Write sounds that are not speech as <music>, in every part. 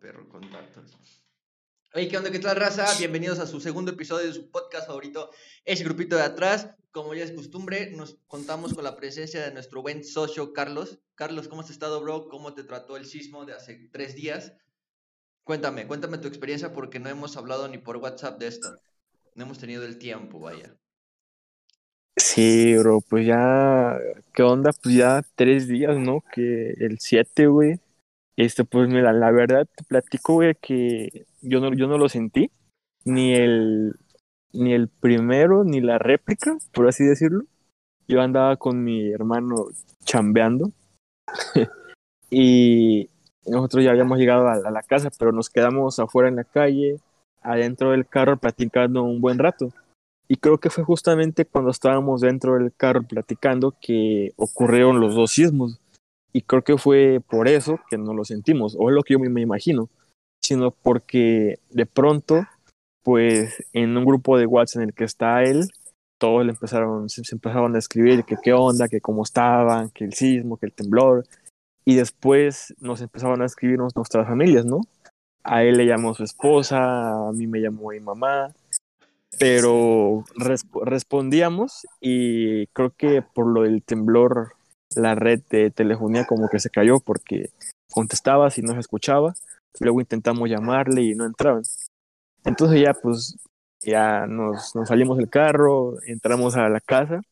perro, contactos. Oye, ¿qué onda? ¿Qué tal, raza? Bienvenidos a su segundo episodio de su podcast favorito, ese grupito de atrás. Como ya es costumbre, nos contamos con la presencia de nuestro buen socio Carlos. Carlos, ¿cómo has estado, bro? ¿Cómo te trató el sismo de hace tres días? Cuéntame, cuéntame tu experiencia porque no hemos hablado ni por WhatsApp de esto. No hemos tenido el tiempo, vaya. Sí, bro, pues ya, ¿qué onda? Pues ya tres días, ¿no? Que el 7, güey. Este, pues mira, la verdad te platico, güey, que yo no, yo no lo sentí, ni el, ni el primero, ni la réplica, por así decirlo. Yo andaba con mi hermano chambeando <laughs> y nosotros ya habíamos llegado a, a la casa, pero nos quedamos afuera en la calle, adentro del carro, platicando un buen rato. Y creo que fue justamente cuando estábamos dentro del carro platicando que ocurrieron los dos sismos. Y creo que fue por eso que no lo sentimos, o es lo que yo me imagino, sino porque de pronto, pues en un grupo de WhatsApp en el que está él, todos le empezaron, se, empezaron a escribir que qué onda, que cómo estaban, que el sismo, que el temblor. Y después nos empezaron a escribir nuestras familias, ¿no? A él le llamó su esposa, a mí me llamó mi mamá, pero resp respondíamos y creo que por lo del temblor la red de telefonía como que se cayó porque contestaba si no se escuchaba, luego intentamos llamarle y no entraban. Entonces ya pues ya nos, nos salimos del carro, entramos a la casa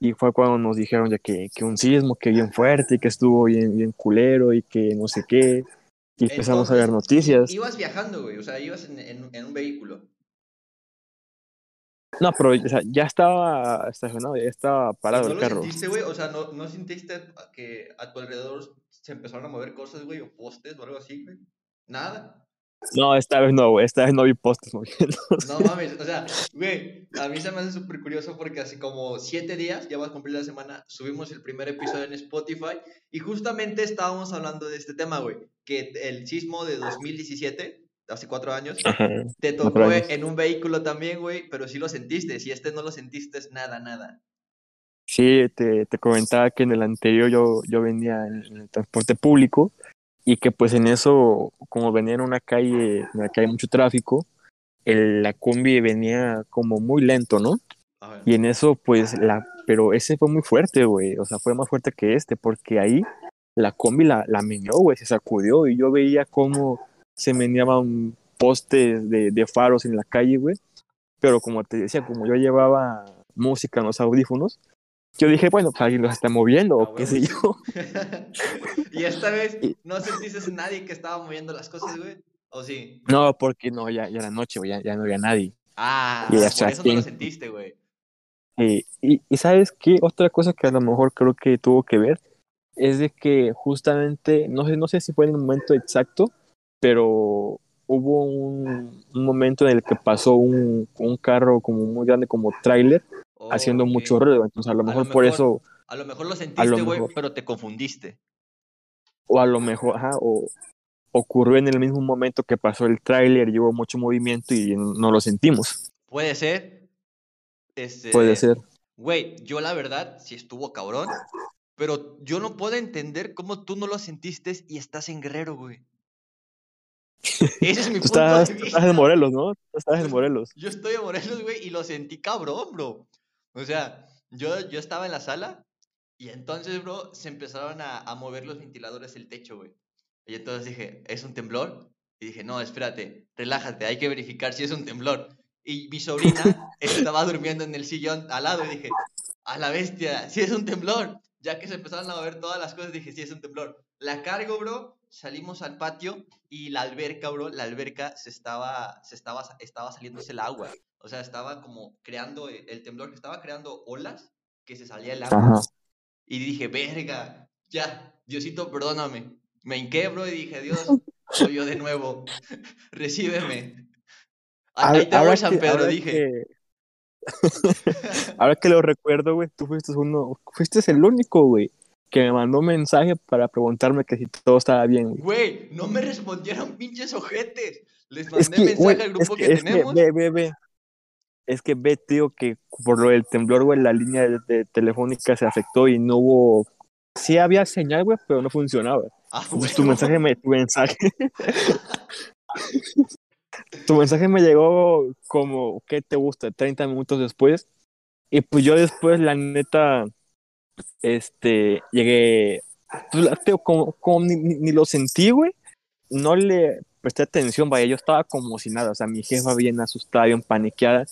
y fue cuando nos dijeron ya que, que un sismo que bien fuerte y que estuvo bien, bien culero y que no sé qué. Y empezamos Entonces, a ver noticias. Ibas viajando, güey, o sea, ibas en, en, en un vehículo. No, pero o sea, ya estaba estacionado, ya estaba parado ¿No el carro. sentiste? O sea, ¿no, ¿no sentiste que a tu alrededor se empezaron a mover cosas, güey? O postes o algo así, güey. Nada. No, esta vez no, güey, esta vez no vi postes moviéndose. No mames, o sea, güey, a mí se me hace súper curioso porque hace como siete días, ya va a cumplir la semana, subimos el primer episodio en Spotify y justamente estábamos hablando de este tema, güey, que el sismo de 2017, hace cuatro años, Ajá. te tocó años. en un vehículo también, güey, pero sí lo sentiste, si este no lo sentiste, es nada, nada. Sí, te, te comentaba que en el anterior yo, yo venía en, el transporte público y que pues en eso, como venía en una calle en la que hay mucho tráfico, el, la combi venía como muy lento, ¿no? Y en eso pues la, pero ese fue muy fuerte, güey, o sea, fue más fuerte que este, porque ahí la combi la, la meneó, güey, se sacudió y yo veía cómo se meneaban postes de, de faros en la calle, güey. Pero como te decía, como yo llevaba música en los audífonos, yo dije, bueno, pues alguien los está moviendo Ah, o qué sé yo. <laughs> y esta vez, Y- ¿no sentiste a nadie que estaba moviendo las cosas, güey? ¿O sí? No, porque no, ya, ya era noche, güey, ya, ya no había nadie. Ah, Y ya por eso no lo sentiste, güey. Eh, y, y sabes qué, otra cosa que a lo mejor creo que tuvo que ver es de que justamente, no sé, no sé si fue en el momento exacto, pero hubo un, un momento en el que pasó un, un carro como muy grande, como tráiler, haciendo mucho ruido. Entonces a lo A lo mejor por eso, A lo mejor lo sentiste, güey, pero te confundiste. o a lo mejor, ajá, o ocurrió en el mismo momento que pasó el tráiler y hubo mucho movimiento y no lo sentimos. Puede ser. Este, Puede ser. Güey, yo la verdad sí estuvo cabrón, pero yo no puedo entender cómo tú no lo sentiste y estás en Guerrero, güey. Ese es mi Tú punto estás, de tú vista. estás en Morelos, ¿no? Tú estás en Morelos. Yo estoy en Morelos, güey, y lo sentí cabrón, bro. O sea, yo, yo estaba en la sala y entonces, bro, se empezaron a, a mover los ventiladores del techo, güey. Y entonces dije, ¿es un temblor? Y dije, no, espérate, relájate, hay que verificar si es un temblor. Y mi sobrina <laughs> estaba durmiendo en el sillón al lado y dije, a la bestia, si es un temblor. Ya que se empezaron a mover todas las cosas, dije, sí es un temblor. La cargo, bro, salimos al patio y la alberca, bro, la alberca se estaba, se estaba, estaba saliéndose el agua. O sea, estaba como creando, eh, el temblor que estaba creando olas que se salía el agua. Ajá. Y dije, verga, ya, Diosito, perdóname. Me hinqué, bro, y dije, Dios, <laughs> soy yo de nuevo. <laughs> Recíbeme. Ah, Ahí te voy, San Pedro, dije. que- <laughs> ahora que lo recuerdo, güey, tú fuiste uno, fuiste el único, güey, que me mandó un mensaje para preguntarme que si todo estaba bien, güey. No me respondieron pinches ojetes. Les mandé Es que, mensaje güey, al es grupo que, que, es que, tenemos. ve, ve, ve. Es que ve, tío, que por lo del temblor, güey, la línea de, de telefónica se afectó y no hubo. Sí había señal, güey, pero no funcionaba. Ah, Pues tu mensaje me, tu mensaje. <laughs> tu mensaje me llegó como, ¿qué te gusta? 30 minutos después. Y pues yo después, la neta, este, llegué, como, como ni, lo sentí, güey. No le presté atención, vaya, yo estaba como si nada. O sea, mi jefa bien asustada, bien paniqueada.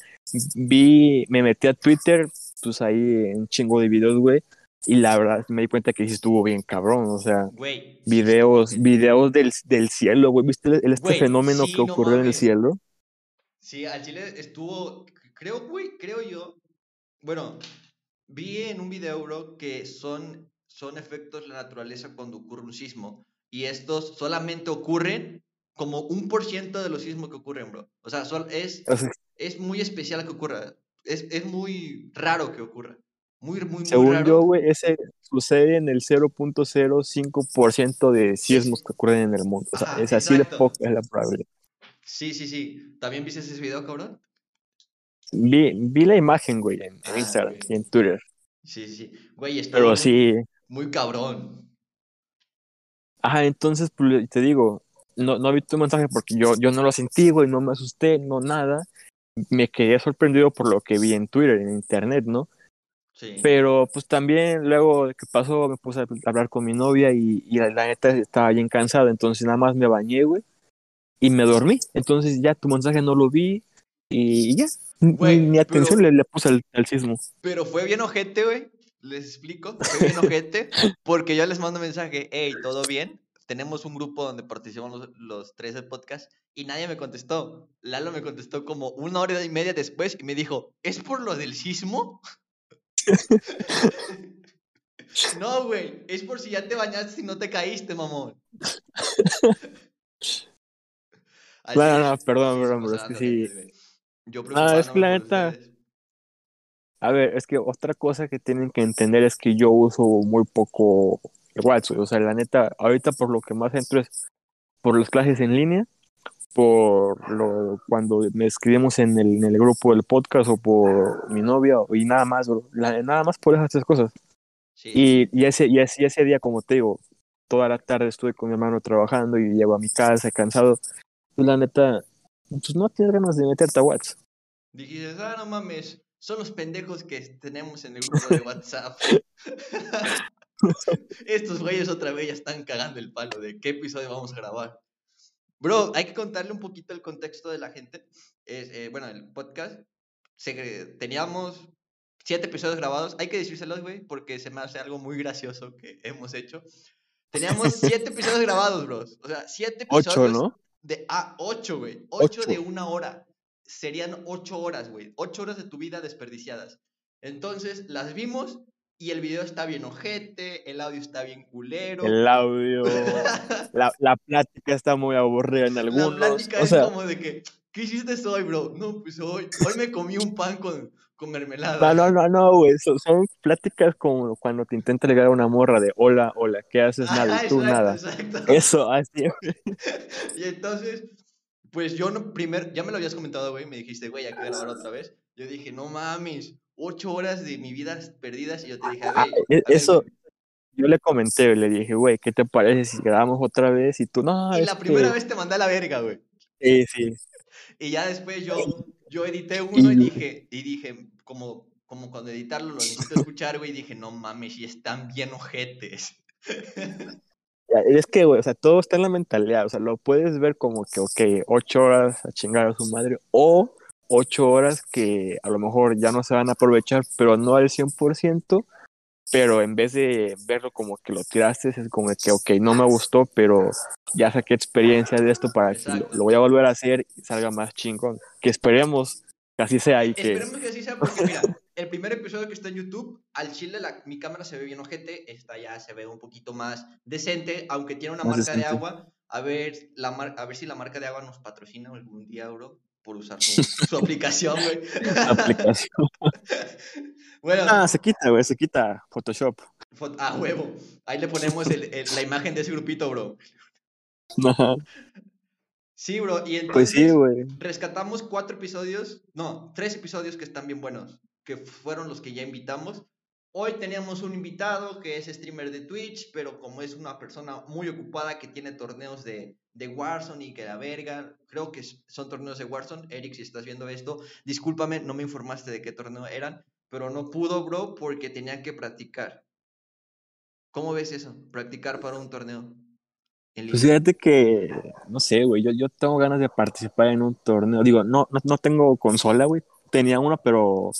Vi, me metí a Twitter, pues ahí un chingo de videos, güey. Y la verdad me di cuenta que sí estuvo bien cabrón, o sea Güey. videos, videos del, del cielo, güey. ¿Viste el- este Güey, fenómeno sí, que no ocurrió en el cielo? Sí, al Chile estuvo, creo, güey, creo yo. Bueno, vi en un video, bro, que son, son efectos de la naturaleza cuando ocurre un sismo. Y estos solamente ocurren como un por ciento de los sismos que ocurren, bro. O sea, es, es muy especial que ocurra. Es, es muy raro que ocurra. Muy, muy, muy según raro. yo, güey, ese sucede en el 0.05% de sismos que ocurren en el mundo. O sea, Ajá, es así de exacto. poca la probabilidad. Sí, sí, sí. ¿También viste ese video, cabrón? Vi, vi la imagen, güey, en, Ah, Instagram güey. y en Twitter. Sí, sí. Güey, estuvo Pero muy, sí, muy cabrón. ajá, entonces pues, te digo, no, no vi tu mensaje porque yo, yo no lo sentí, güey, no me asusté, no nada. Me quedé sorprendido por lo que vi en Twitter, en internet, ¿no? Sí. Pero pues también luego que pasó me puse a hablar con mi novia y, y la, la neta estaba bien cansada, entonces nada más me bañé, güey, y me dormí. Entonces ya tu mensaje no lo vi y, ya, Güey, ni atención pero- le, le puse al, al sismo. Pero fue bien ojete, güey. Les explico. Fue bien ojete. <laughs> Porque yo les mando mensaje, hey, ¿todo bien? Tenemos un grupo donde participamos los, los tres del podcast y nadie me contestó. Lalo me contestó como una hora y media después y me dijo, ¿es por lo del sismo? <laughs> no, güey, es por si ya te bañaste y no te caíste, mamón. <laughs> Al No, no, perdón, perdón, bro, es que sí. Yo es que la neta-. A ver, es que otra cosa que tienen que entender es que yo uso muy poco el WhatsApp. O sea, la neta, ahorita por lo que más entro es por las clases en línea, por lo cuando me escribimos en el, en el grupo del podcast o por mi novia y nada más, bro. La- nada más por esas tres cosas. Sí, Y, y, ese, y, ese, y ese día, como te digo, toda la tarde estuve con mi hermano trabajando y llego a mi casa cansado. Pues la neta, pues no tienes ganas de meterte a WhatsApp. Dijiste, ah, no mames, son los pendejos que tenemos en el grupo de WhatsApp. <laughs> Estos güeyes otra vez ya están cagando el palo de qué episodio vamos a grabar. Bro, hay que contarle un poquito el contexto de la gente. Es, eh, bueno, el podcast, se- teníamos siete episodios grabados. Hay que decírselos, güey, porque se me hace algo muy gracioso que hemos hecho. Teníamos <laughs> siete episodios grabados, bros. O sea, siete episodios. Ocho, ¿no? De, ah, ocho, güey. Ocho, Ocho. de una hora. Serían ocho horas, güey. Ocho horas de tu vida desperdiciadas. Entonces, las vimos y el video está bien ojete, el audio está bien culero. El audio, la, la plática está muy aburrida en La algunos. plática o es sea, como de que, ¿qué hiciste hoy, bro? No, pues hoy, hoy me comí un pan con, con mermelada. no, no, no, no, güey. Son, son pláticas como cuando te intenta llegar a una morra de hola, hola, ¿qué haces? Nada, Ajá, y tú exacto, nada. exacto. Eso, así, güey. <laughs> Y entonces, pues yo no, primer, ya me lo habías comentado, güey, me dijiste, güey, hay que grabar otra vez. Yo dije, no mames, ocho horas de mi vida perdidas. Y yo te dije, Ah, güey, e- a ver, eso, yo le comenté, le dije, güey, ¿qué te parece si grabamos otra vez? Y tú, no, Y la primera que- vez te mandé a la verga, güey. Sí, sí. Y ya después yo, yo edité uno y Y- dije, y dije, como, como cuando editarlo lo necesito <laughs> escuchar, güey, y dije, no mames, y están bien ojetes. <laughs> Es que, güey, o sea, todo está en la mentalidad. O sea, lo puedes ver como que, ok, ocho horas a chingar a su madre, o ocho horas que a lo mejor ya no se van a aprovechar, pero no al 100%, pero en vez de verlo como que lo tiraste, es como que, ok, no me gustó, pero ya saqué experiencia de esto para que lo, Exacto. lo voy a volver a hacer y salga más chingón. Que esperemos que así sea y que... Esperemos que así sea porque, mira, el primer episodio que está en YouTube, al chile la, mi cámara se ve bien ojete, esta ya se ve un poquito más decente, aunque tiene una Más marca de agua. A ver, la mar- a ver si la marca de agua nos patrocina algún día, bro, por usar su, <laughs> su aplicación, güey. aplicación. <laughs> bueno, Ah, se quita, güey, se quita Photoshop. fo- a huevo. Ahí le ponemos el- el- la imagen de ese grupito, bro. Ajá. Sí, bro, y entonces Pues sí, güey. rescatamos cuatro episodios, no, tres episodios que están bien buenos, que fueron los que ya invitamos. Hoy teníamos un invitado que es streamer de Twitch, pero como es una persona muy ocupada que tiene torneos de, de Warzone y que la verga, creo que son torneos de Warzone. Eric, si estás viendo esto, discúlpame, no me informaste de qué torneo eran, pero no pudo, bro, porque tenía que practicar. ¿Cómo ves eso? Practicar para un torneo. Pues fíjate que, no sé, güey, yo, yo tengo ganas de participar en un torneo. Digo, no, no, no tengo consola, güey. Tenía una, pero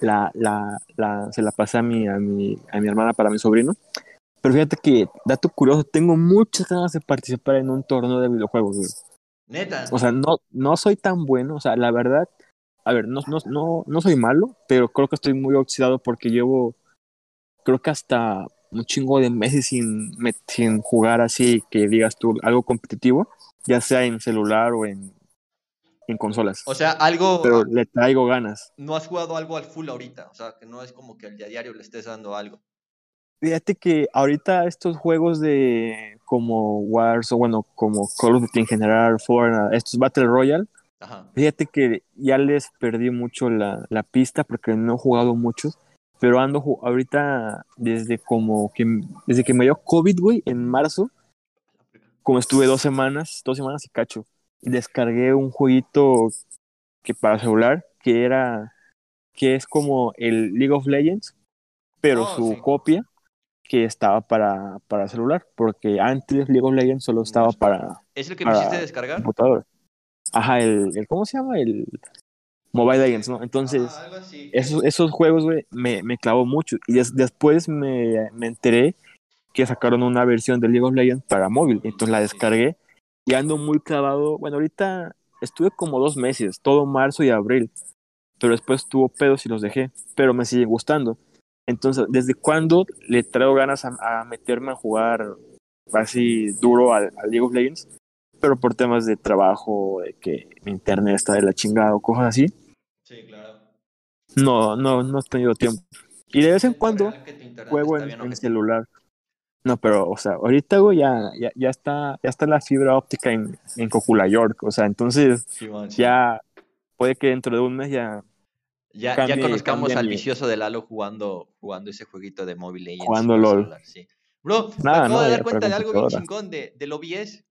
la, la, la, se la pasé a mi, a, mi, a mi hermana para mi sobrino. Pero fíjate que, dato curioso, tengo muchas ganas de participar en un torneo de videojuegos, güey. Neta. O sea, no, no soy tan bueno, o sea, la verdad, a ver, no, no, no, no soy malo, pero creo que estoy muy oxidado porque llevo, creo que hasta un chingo de meses sin, sin jugar así, que digas tú, algo competitivo, ya sea en celular o en, en consolas. O sea, algo. Pero le traigo ganas. No has jugado algo al full ahorita. O sea, que no es como que al día a diario le estés dando algo. Fíjate que ahorita estos juegos de como Wars o bueno, como Call of Duty en general, Fortnite, estos Battle Royale, Ajá. fíjate que ya les perdí mucho la, la pista porque no he jugado muchos, pero ando ahorita desde como que desde que me dio COVID, güey, en marzo, como estuve dos semanas, dos semanas y cacho, y descargué un jueguito que para celular que era que es como el League of Legends, pero Oh, su sí. copia que estaba para, para celular, porque antes League of Legends solo estaba es- para ¿Es el que me hiciste descargar? computador. Ajá, el, el ¿cómo se llama? El Mobile Legends, ¿no? Entonces, Ah, algo así. esos, esos juegos, güey, me, me clavó mucho. Y des- después me, me enteré que sacaron una versión de League of Legends para móvil. Entonces la descargué y ando muy clavado. Bueno, ahorita estuve como dos meses, todo marzo y abril. Pero después tuvo pedos y los dejé. Pero me sigue gustando. Entonces, ¿desde cuándo le traigo ganas a, a meterme a jugar así duro al, al League of Legends? Pero por temas de trabajo, de que mi internet está de la chingada o cosas así, Sí, claro. no, no, no he tenido tiempo. Y de vez en cuando juego en, en celular. No, pero, o sea, ahorita, güey, ya, ya, ya está, ya está la fibra óptica en, en Cocula York. O sea, entonces sí. ya puede que dentro de un mes ya Ya, ya conozcamos al mi- vicioso de Lalo jugando, jugando ese jueguito de Legends. Jugando LOL. celular, sí. Bro, me Nada, acabo no, de dar cuenta de algo bien chingón de, OBS.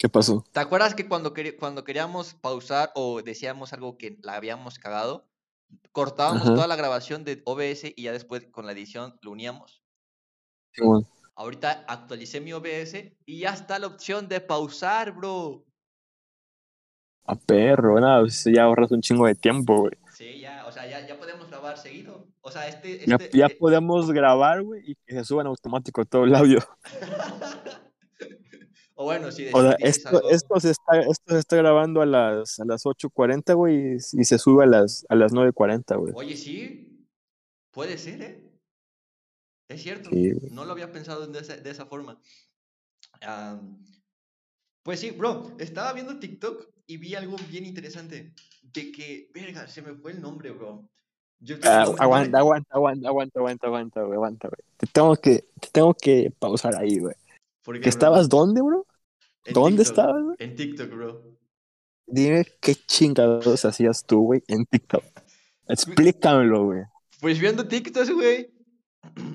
¿Qué pasó? ¿Te acuerdas que cuando, queríamos pausar o decíamos algo que la habíamos cagado, cortábamos Ajá. toda la grabación de OBS y ya después con la edición lo uníamos? Simón. Ahorita actualicé mi OBS y ya está la opción de pausar, bro. A perro, nada, pues ya ahorras un chingo de tiempo, güey. Sí, ya, o sea, ya, ya podemos grabar seguido. O sea, este... Ya, este ya eh, podemos grabar, güey, y que se suba en automático todo el audio. <laughs> o bueno, si O sea, esto, algo- esto, se está, esto se está grabando a las, a las 8.40, güey, y, se sube a las, a las 9.40, güey. Oye, sí, puede ser, ¿eh? Es cierto, Sí, no lo había pensado de esa, de esa forma. Pues sí, bro, estaba viendo TikTok y vi algo bien interesante. De que, verga, se me fue el nombre, bro. Yo Ah, aguanta, aguanta, aguanta, aguanta, aguanta, aguanta, güey, aguanta, güey. Te tengo que, te tengo que pausar ahí, güey. ¿Por qué, ¿Que bro? estabas dónde, bro? En ¿Dónde TikTok, estabas, güey? En TikTok, bro. Dime qué chingados hacías tú, güey, en TikTok. Explícamelo, güey. Pues viendo TikToks, güey.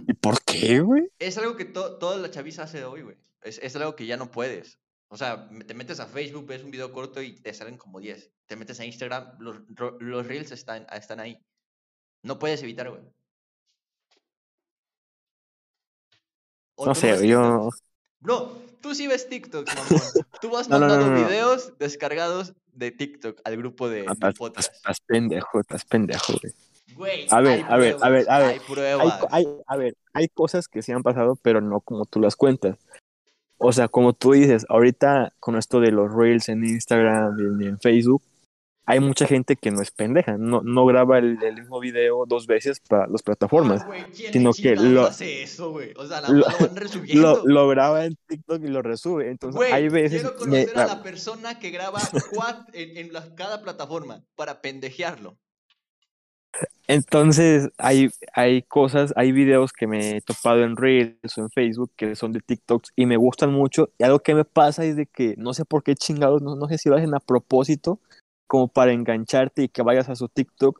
¿Y por qué, güey? Es algo que to- toda la chaviza hace hoy, güey. Es, es algo que ya no puedes. O sea, te metes a Facebook, ves un video corto y te salen como 10. Te metes a Instagram, los, los reels están, están ahí. No puedes evitar, güey. No sé, yo... TikToks. Tú sí ves TikToks, mamón. Tú vas No, <laughs> no, no, mandando no, videos descargados de TikTok al grupo de, Ah, podcast. estás pendejo, estás pendejo, güey. Güey, A ver, hay a ver, a ver, a ver. Hay hay- a ver, hay cosas que sí han pasado, pero no como tú las cuentas. O sea, como tú dices, ahorita con esto de los reels en Instagram y en Facebook, hay mucha gente que no es pendeja, no, no graba el, el mismo video dos veces para las plataformas. Ah, ¿quién sino que lo- hace eso, güey? O sea, la lo- lo, van <laughs> resubiendo. Lo, lo graba en TikTok y lo resube. Entonces, hay veces. quiero me- conocer a la persona que graba en, en la- cada plataforma para pendejearlo. Entonces, hay, hay cosas, hay videos que me he topado en Reels o en Facebook que son de TikToks y me gustan mucho. Y algo que me pasa es de que no sé por qué chingados, no, no sé si lo hacen a propósito, como para engancharte y que vayas a su TikTok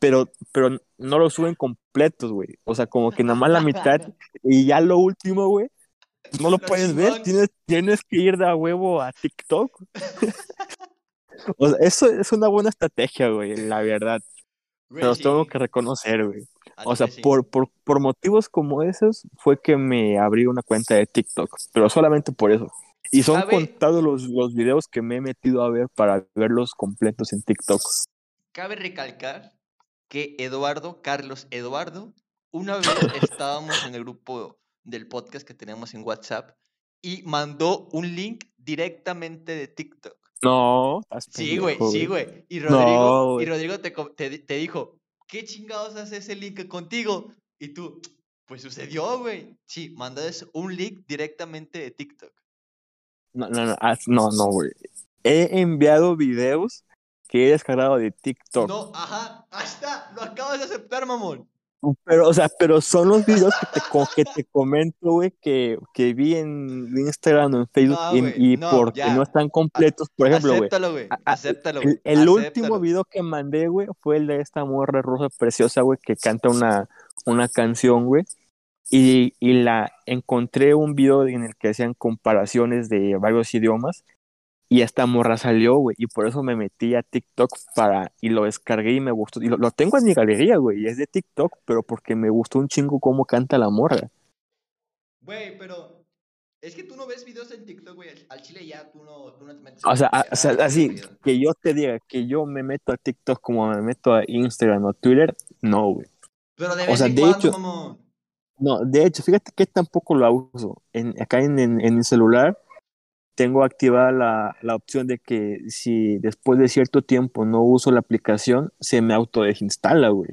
pero, pero no lo suben completos, güey. O sea, como que nada más la mitad y ya lo último, güey, no lo puedes ver. Tienes, tienes que ir de a huevo a TikTok. <laughs> o sea, eso es una buena estrategia, güey, la verdad. pero tengo que reconocer, güey. O sea, por, por, por motivos como esos fue que me abrí una cuenta de TikTok, pero solamente por eso. Y son contados los, los videos que me he metido a ver para verlos completos en TikTok. Cabe recalcar que Eduardo, Carlos Eduardo, una vez <laughs> estábamos en el grupo del podcast que tenemos en WhatsApp y mandó un link directamente de TikTok. No, sí, güey, sí, güey. Y Rodrigo, y Rodrigo te, te, dijo, ¿qué chingados hace ese link contigo? Y tú, pues sucedió, güey. Sí, mandó un link directamente de TikTok. No, no, no, no, no, güey. He enviado videos que he descargado de TikTok. No, ajá, ahí está, lo acabas de aceptar, mamón. Pero, o sea, pero son los videos que te, que te comento, güey, que, que vi en Instagram o en Facebook y, porque no están completos. Por ejemplo, güey. Acéptalo, güey. Acéptalo. El, el último video que mandé, güey, fue el de esta morra rosa preciosa, güey, que canta una, una canción, güey. Y, y la encontré un video en el que hacían comparaciones de varios idiomas y esta morra salió, güey, y por eso me metí a TikTok para, y lo descargué y me gustó. Y lo, tengo en mi galería, güey, y es de TikTok, pero porque me gustó un chingo cómo canta la morra. Güey, pero es que tú no ves videos en TikTok, güey. Al chile ya tú no, tú no te metes. O sea, o sea así, que yo te diga que yo me meto a TikTok como me meto a Instagram o Twitter, no, güey. Pero de vez o sea, de hecho, No, de hecho, fíjate que tampoco lo uso. En, acá en, en, en mi celular tengo activada la, la, opción de que si después de cierto tiempo no uso la aplicación, se me autodesinstala, güey.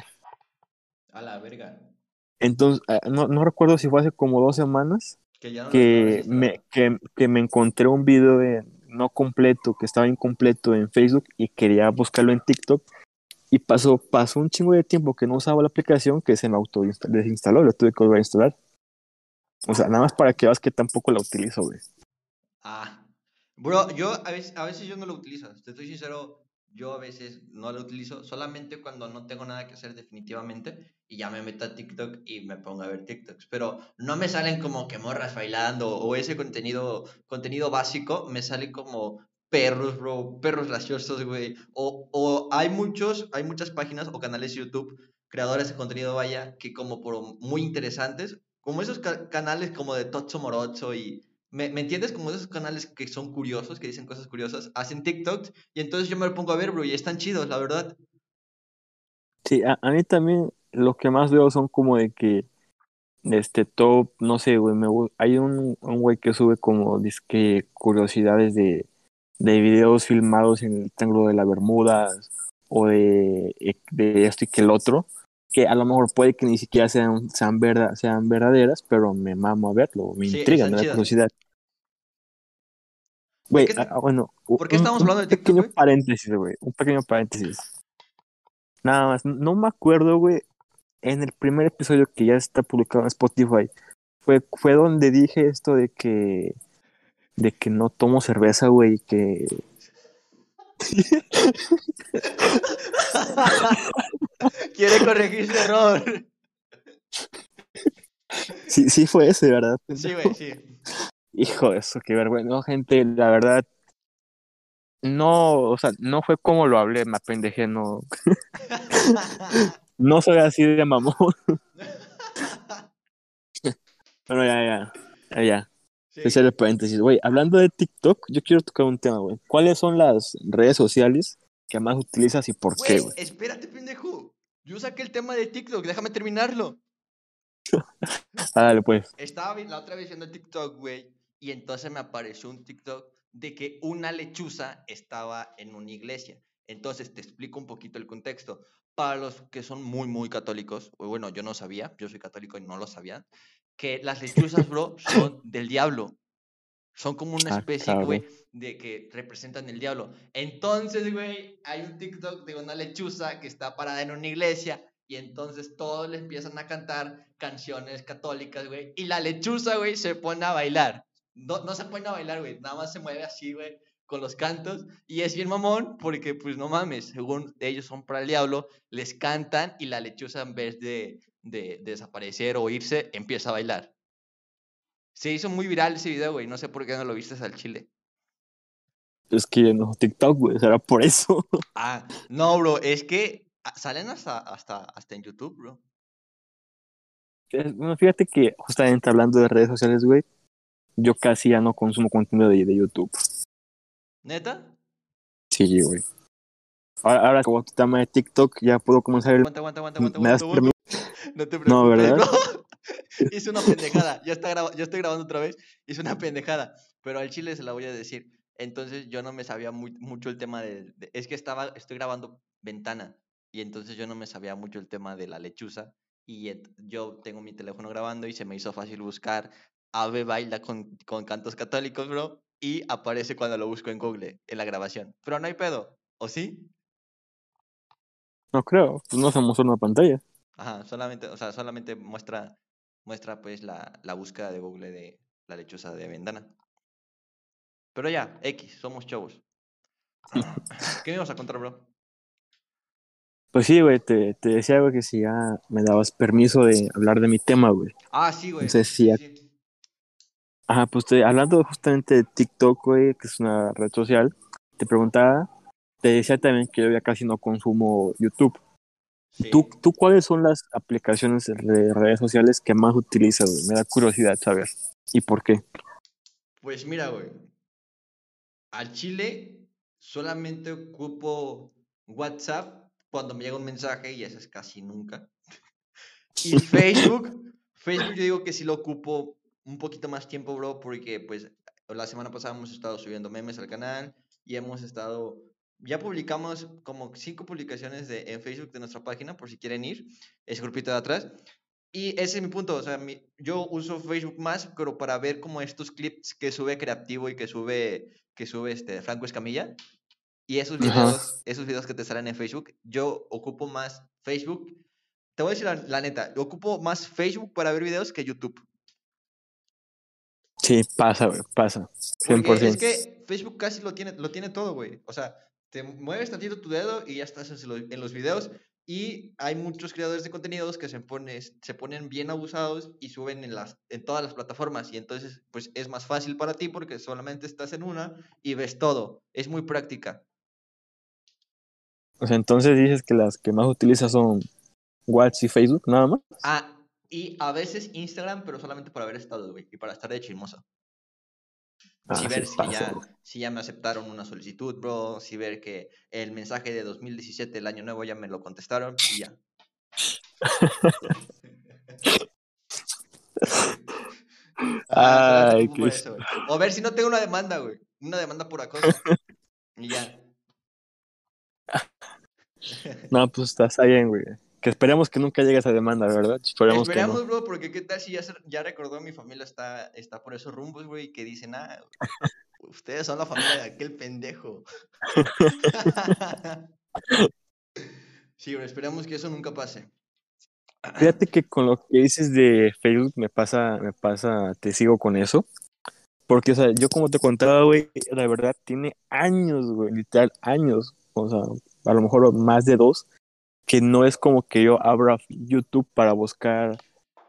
A la verga. Entonces, eh, no, no, recuerdo si fue hace como dos semanas que, me, que, que, me encontré un video no completo, que estaba incompleto en Facebook y quería buscarlo en TikTok. Y pasó, pasó un chingo de tiempo que no usaba la aplicación que se me autodesinstaló, lo tuve que volver a instalar. O sea, nada más para que veas que tampoco la utilizo, güey. Ah, bro, yo a veces, a veces yo no lo utilizo. Te estoy sincero, yo a veces no lo utilizo solamente cuando no tengo nada que hacer definitivamente y ya me meto a TikTok y me pongo a ver TikToks. Pero no me salen como que morras bailando o ese contenido, contenido básico, me salen como perros, bro, perros graciosos, güey. O, o hay muchos, hay muchas páginas o canales YouTube, creadores de contenido, vaya, que como por muy interesantes, como esos canales como de Totso Morocho y ¿Me, entiendes? Como esos canales que son curiosos, que dicen cosas curiosas, hacen TikTok y entonces yo me lo pongo a ver, bro, y están chidos, la verdad. Sí, a, mí también lo que más veo son como de que, este top, no sé, güey, me, hay un, un güey que sube como, disque, curiosidades de, de videos filmados en el Triángulo de la Bermudas o de, eh, de esto y que el otro, que a lo mejor puede que ni siquiera sean, sean, verdad, sean verdaderas, pero me mamo a verlo, me intriga, me da curiosidad. Güey, ah, bueno. ¿Por qué estamos hablando de TikTok? Un pequeño paréntesis, güey. Un pequeño paréntesis. Nada más, no me acuerdo, güey. En el primer episodio que ya está publicado en Spotify, fue, fue donde dije esto de que. De que no tomo cerveza, güey, que. Quiere corregir su error. Sí, sí fue ese, ¿verdad? Sí, güey, sí. Hijo de eso, qué vergüenza. No, gente, la verdad. No, o sea, no fue como lo hablé, me apendejé, no. <laughs> no soy así de mamón. <laughs> bueno, ya, ya. Ya, Sí. el paréntesis. Güey, hablando de TikTok, yo quiero tocar un tema, güey. ¿Cuáles son las redes sociales que más utilizas y por qué, güey? Espérate, pendejo. Yo saqué el tema de TikTok, déjame terminarlo. <laughs> Dale, pues. Estaba la otra vez viendo TikTok, güey, y entonces me apareció un TikTok de que una lechuza estaba en una iglesia. Entonces te explico un poquito el contexto. Para los que son muy, muy católicos, bueno, yo no sabía, yo soy católico y no lo sabía, que las lechuzas, bro, son del diablo. Son como una ah, especie, güey, de que representan el diablo. Entonces, güey, hay un TikTok de una lechuza que está parada en una iglesia y entonces todos le empiezan a cantar canciones católicas, güey. Y la lechuza, güey, se pone a bailar. No, no se pone a bailar, güey. Nada más se mueve así, güey. con los cantos y es bien mamón porque pues no mames, según ellos son para el diablo, les cantan y la lechuza en vez de, de, de desaparecer o irse, empieza a bailar. Se hizo muy viral ese video, güey, no sé por qué no lo viste al chile. Es que no, TikTok, güey, será por eso. <laughs> Ah, no, bro, es que ah, salen hasta, hasta, hasta en YouTube, bro. Eh, Bueno, fíjate que justamente hablando de redes sociales, güey, yo casi ya no consumo contenido de, de YouTube. ¿Neta? Sí, güey. Ahora, ahora como tu tema de TikTok, ya puedo comenzar el... Aguanta, aguanta, aguanta, aguanta, ¿Me das aguanta, aguanta. No te preocupes, No, ¿verdad? <laughs> bro. Hice una pendejada. Ya, está graba- ya estoy grabando otra vez. Hice una pendejada. Pero al chile se la voy a decir. Entonces yo no me sabía muy- mucho el tema de, de- Es que estaba, estoy grabando ventana. Y entonces yo no me sabía mucho el tema de la lechuza. Y yo tengo mi teléfono grabando y se me hizo fácil buscar Ave baila con, con cantos católicos, bro. Y aparece cuando lo busco en Google, en la grabación. Pero no hay pedo. ¿O sí? No creo, pues no somos una pantalla. Ajá, solamente, o sea, solamente muestra, muestra pues la, la búsqueda de Google de la lechuza de Vendana. Pero ya, X, somos chavos. <laughs> <laughs> ¿Qué me ibas a contar, bro? Pues sí, güey, te, te decía, güey, que si ya me dabas permiso de hablar de mi tema, güey. Ah, sí, güey. Entonces, sí, ya- sí. Ajá, pues te, hablando justamente de TikTok, güey, que es una red social, te preguntaba, te decía también que yo ya casi no consumo YouTube. Sí. ¿Tú, ¿Tú cuáles son las aplicaciones de redes sociales que más utilizas, güey? Me da curiosidad saber. ¿Y por qué? Pues mira, güey. Al Chile solamente ocupo WhatsApp cuando me llega un mensaje y eso es casi nunca. <laughs> Y Facebook, Facebook yo digo que sí lo ocupo un poquito más tiempo, bro, porque pues la semana pasada hemos estado subiendo memes al canal y hemos estado, ya publicamos como cinco publicaciones de, en Facebook de nuestra página, por si quieren ir, ese grupito de atrás. Y ese es mi punto, o sea, mi- yo uso Facebook más, pero para ver como estos clips que sube Creativo y que sube, que sube este Franco Escamilla. Y esos Ajá. videos, esos videos que te salen en Facebook, yo ocupo más Facebook. Te voy a decir la, la neta, yo ocupo más Facebook para ver videos que YouTube. Sí, pasa, güey, pasa. Porque 100%. es que Facebook casi lo tiene, lo tiene todo, güey. O sea, te mueves tantito tu dedo y ya estás en los, videos. Y hay muchos creadores de contenidos que se, pones- se ponen bien abusados y suben en, las, en todas las plataformas. Y entonces, pues es más fácil para ti porque solamente estás en una y ves todo. Es muy práctica. Sea, entonces dices que las que más utilizas son WhatsApp y Facebook, nada más. Ah, y a veces Instagram, pero solamente para ver estados, güey. Y para estar de chismosa. Ah, si ver si, ya, si ya me aceptaron una solicitud, bro. Si ver que el mensaje de 2017, el año nuevo, ya me lo contestaron y ya. <laughs> Ah, Ay, qué- eso. O ver si no tengo una demanda, güey. Una demanda por acoso. y ya. <laughs> No, pues estás bien, güey. Que esperemos que nunca llegue esa demanda, ¿verdad? Esperemos, Esperamos, que no. bro, porque qué tal si ya, se- ya recordó mi familia está, está por esos rumbos, güey, y que dicen, ah, ustedes son la familia de aquel pendejo. <laughs> sí, bro, esperamos que eso nunca pase. Fíjate que con lo que dices de Facebook me pasa, me pasa, te sigo con eso. Porque, o sea, yo como te contaba, güey, la verdad tiene años, güey, literal, años. O sea, a lo mejor más de dos, que no es como que yo abra YouTube para buscar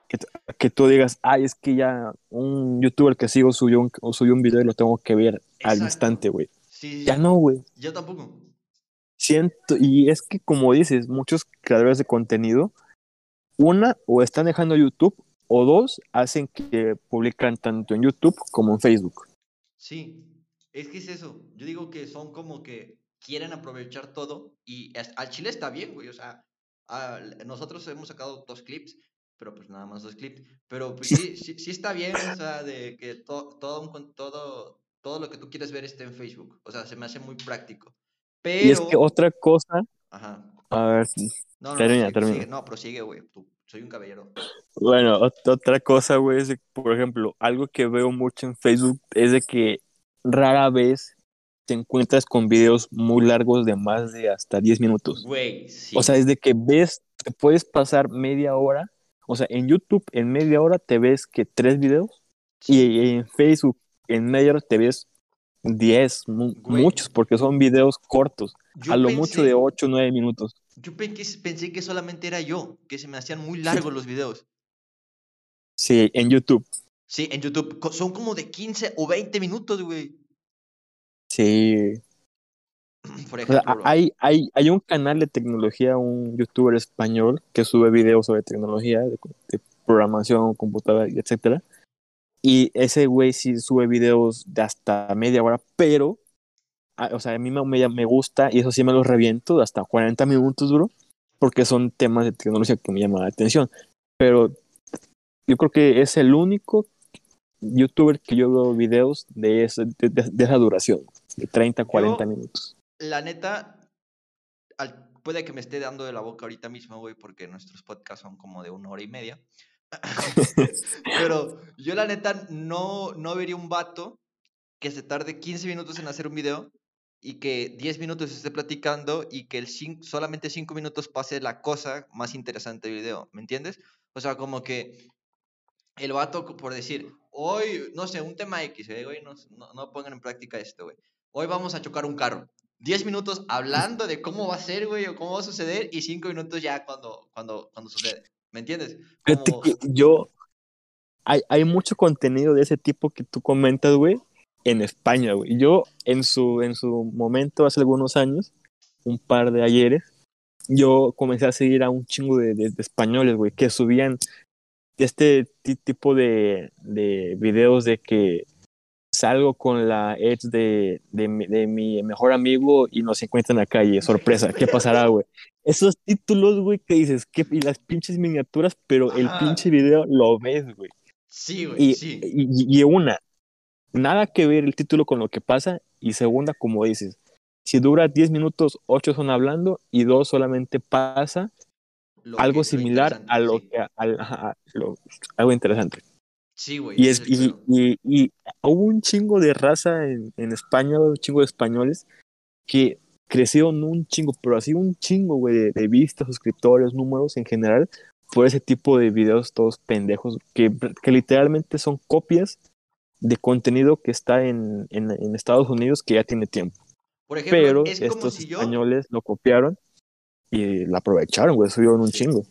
que, que tú digas, ay, es que ya un youtuber que sigo subió un, subió un video y lo tengo que ver al instante, güey. Sí, Ya no, güey. yo tampoco. Siento, y es que como dices, muchos creadores de contenido, una, o están dejando YouTube, o dos, hacen que publican tanto en YouTube como en Facebook. Sí, es que es eso. Yo digo que son como que quieren aprovechar todo y al Chile está bien, güey. O sea, al- nosotros hemos sacado dos clips, pero pues nada más dos clips. Pero pues <laughs> sí, sí, sí está bien, o sea, de que to- todo, todo, todo lo que tú quieres ver esté en Facebook. O sea, se me hace muy práctico. Pero... Y es que otra cosa, Ajá. a ver, No, no, Termina, sigue, termina. sigue. No, prosigue, güey. Tú, soy un caballero. bueno, ot- otra cosa, güey, es de, por ejemplo, algo que veo mucho en Facebook es de que rara vez te encuentras con videos muy largos de más de hasta 10 minutos. Güey, sí. O sea, es de que ves, te puedes pasar media hora. O sea, en YouTube en media hora te ves que tres videos sí. y en Facebook en media hora te ves 10, mu- Güey. muchos, porque son videos cortos, Yo a lo mucho de 8 o 9 minutos. Yo pensé que solamente era yo, que se me hacían muy largos los videos. Sí, en YouTube. Sí, en YouTube son como de 15 o 20 minutos, güey. Sí. Por O sea, ejemplo, hay, hay, hay un canal de tecnología, un youtuber español que sube videos sobre tecnología, de, de programación, computadora, etcétera. Y ese güey sí sube videos de hasta media hora, pero, a- o sea, a mí me, me, me gusta y eso sí me los reviento de hasta 40 minutos, bro, porque son temas de tecnología que me llaman la atención. Pero yo creo que es el único youtuber que yo veo videos de, ese- de, de- de esa duración, de 30 a 40 Yo- minutos. La neta, al- puede que me esté dando de la boca ahorita mismo, güey, porque nuestros podcasts son como de una hora y media. <laughs> Pero yo la neta no, no vería un vato que se tarde 15 minutos en hacer un video y que 10 minutos esté platicando y que el cin- solamente 5 minutos pase la cosa más interesante del video, ¿me entiendes? O sea, como que el vato, por decir, hoy, no sé, un tema X, eh, güey, no, no, no pongan en práctica esto, güey. Hoy vamos a chocar un carro. 10 minutos hablando de cómo va a ser, güey, o cómo va a suceder, y 5 minutos ya cuando, cuando, cuando sucede. ¿Me entiendes? Como- yo. Hay, hay mucho contenido de ese tipo que tú comentas, güey, en España, güey. Yo, en su, en su momento, hace algunos años, un par de ayeres, yo comencé a seguir a un chingo de, de- de españoles, güey, que subían este ti- tipo de, de videos de que salgo con la ex de, de, mi, de mi mejor amigo y nos encuentran en la calle. Sorpresa, ¿qué pasará, güey? Esos títulos, güey, que dices, que y las pinches miniaturas, pero el pinche video lo ves, güey. Sí, güey, Y, sí. y, y una, nada que ver el título con lo que pasa. Y segunda, como dices, si dura 10 minutos, 8 son hablando y 2 solamente pasa Lo algo similar a lo sí. que, al- ajá, a lo- algo interesante. Sí, güey. Y, es, y, y, y hubo un chingo de raza en, en España, un chingo de españoles, que crecieron un chingo, pero así un chingo, güey, de, de vistas, suscriptores, números en general, por ese tipo de videos todos pendejos, que, que literalmente son copias de contenido que está en, en, en Estados Unidos que ya tiene tiempo. Por ejemplo, Pero es como estos si yo, españoles lo copiaron y la aprovecharon, güey, subieron un Sí. chingo.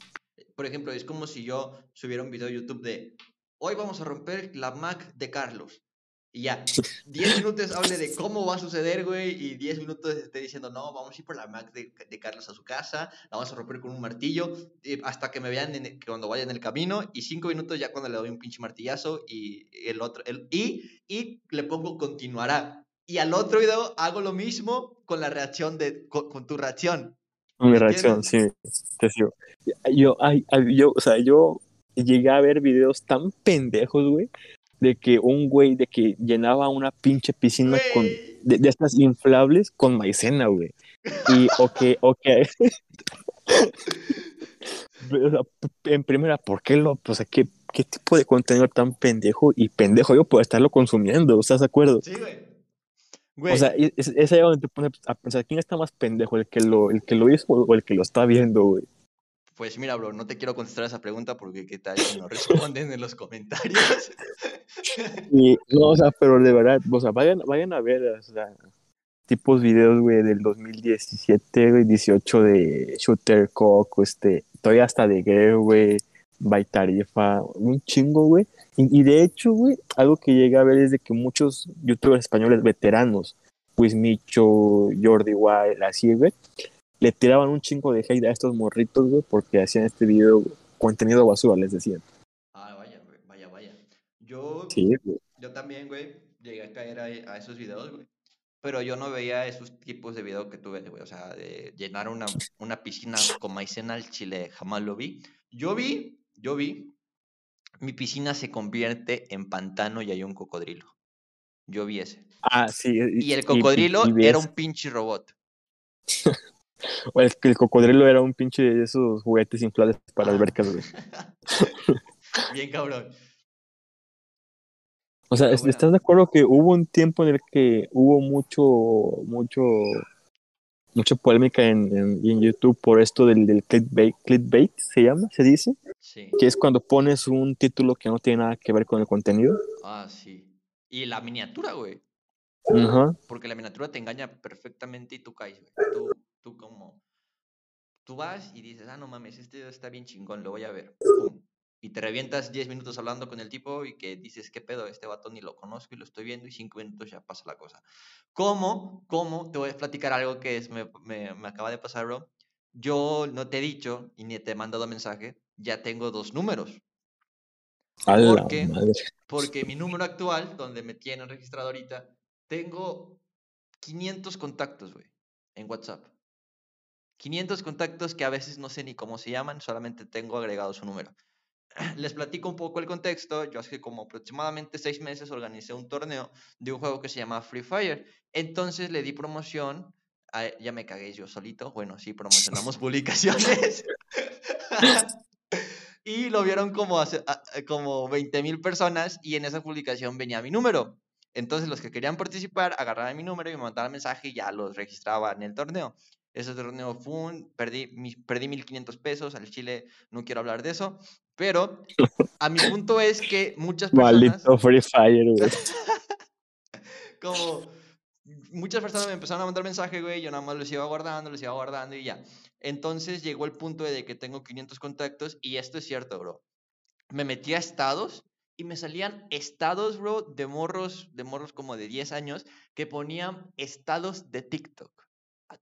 por ejemplo, es como si yo subiera un video a YouTube de hoy vamos a romper la Mac de Carlos. Y ya, 10 minutos hable de <laughs> cómo va a suceder, güey, y 10 minutos esté diciendo, no, vamos a ir por la Mac de, de Carlos a su casa, la vamos a romper con un martillo, y hasta que me vean en cuando vaya en el camino, y 5 minutos ya cuando le doy un pinche martillazo, y el otro, el, y, y le pongo continuará. Y al otro video hago lo mismo con la reacción de, con, con tu reacción. Mi ¿Me reacción, sí, te sigo. Yo, ay, ay, yo, o sea, yo llegué a ver videos tan pendejos, güey, de que un güey de que llenaba una pinche piscina con, de, de estas inflables con maicena, güey. Y, o que, o que, <laughs> en primera, ¿por qué lo, o sea, qué, qué tipo de contenido tan pendejo y pendejo yo por estarlo consumiendo? ¿Estás de acuerdo? Sí, güey. Güey, O sea, es es ahí donde te pones a pensar, ¿quién está más pendejo? ¿El que lo, el que lo hizo o el que lo está viendo, güey? Pues mira, bro, no te quiero contestar esa pregunta porque qué tal si nos <laughs> responden en los comentarios. <laughs> No, o sea, pero de verdad, o sea, vayan, vayan a ver, o sea, tipos videos, güey, del 2017, güey, 18 de Shooter Cock, este, todavía hasta de Grey, güey, Baitarifa, un chingo, güey. Y, y de hecho, güey, algo que llegué a ver es de que muchos youtubers españoles veteranos, pues Micho, Jordi Wild, así, güey, le tiraban un chingo de hate a estos morritos, güey, porque hacían este video, contenido basura, les decían. Ah, vaya, güey, vaya, vaya. Yo, Sí, güey. yo también, güey, llegué a caer a, a esos videos, güey. Pero yo no veía esos tipos de videos que tú ves, güey. O sea, de llenar una, una piscina con maicena al chile, jamás lo vi. Yo vi, yo vi, mi piscina se convierte en pantano y hay un cocodrilo. Yo vi ese. Ah, sí. Y el cocodrilo y era un pinche robot. <laughs> O el, el cocodrilo era un pinche de esos juguetes inflables para Ah. albercas, güey. <laughs> Bien cabrón. O sea, Pero ¿est- bueno. ¿estás de acuerdo que hubo un tiempo en el que hubo mucho, mucho, mucha polémica en, en, en YouTube por esto del, del clickbait, clickbait, se llama, se dice? Sí. Que es cuando pones un título que no tiene nada que ver con el contenido. Ah, sí. Y la miniatura, güey. Ajá. Porque la miniatura te engaña perfectamente y tú caes, güey. Tú, tú como... Tú vas y dices, ah, no mames, este está bien chingón, lo voy a ver. Pum. Y te revientas 10 minutos hablando con el tipo y que dices, ¿qué pedo? Este vato ni lo conozco y lo estoy viendo y 5 minutos ya pasa la cosa. ¿Cómo? ¿Cómo? Te voy a platicar algo que es, me, me, me acaba de pasar, bro. Yo no te he dicho y ni te he mandado mensaje, ya tengo dos números. A la ¿Por qué? madre. Porque mi número actual, donde me tienen registrado ahorita, tengo 500 contactos, güey, en WhatsApp. 500 contactos que a veces no sé ni cómo se llaman, solamente tengo agregado su número. <clears throat> Les platico un poco el contexto. Yo hace como aproximadamente seis meses organicé un torneo de un juego que se llama Free Fire. Entonces le di promoción. a- ya me cagué yo solito. Bueno, sí, promocionamos <laughs> publicaciones. <laughs> y lo vieron como, hace- a- a- como 20 mil personas y en esa publicación venía mi número. Entonces los que querían participar agarraban mi número y me mandaban mensaje y ya los registraba en el torneo. Ese torneo fue un, perdí, mis- perdí 1.500 pesos, al Chile no quiero hablar de eso, pero a mi punto es que muchas personas, Maldito Free Fire, güey. <laughs> como muchas personas me empezaron a mandar mensaje, güey, yo nada más los iba guardando, los iba guardando y ya. Entonces llegó el punto de que tengo 500 contactos y esto es cierto, bro. Me metí a estados y me salían estados, bro, de morros, de morros como de 10 años que ponían estados de TikTok.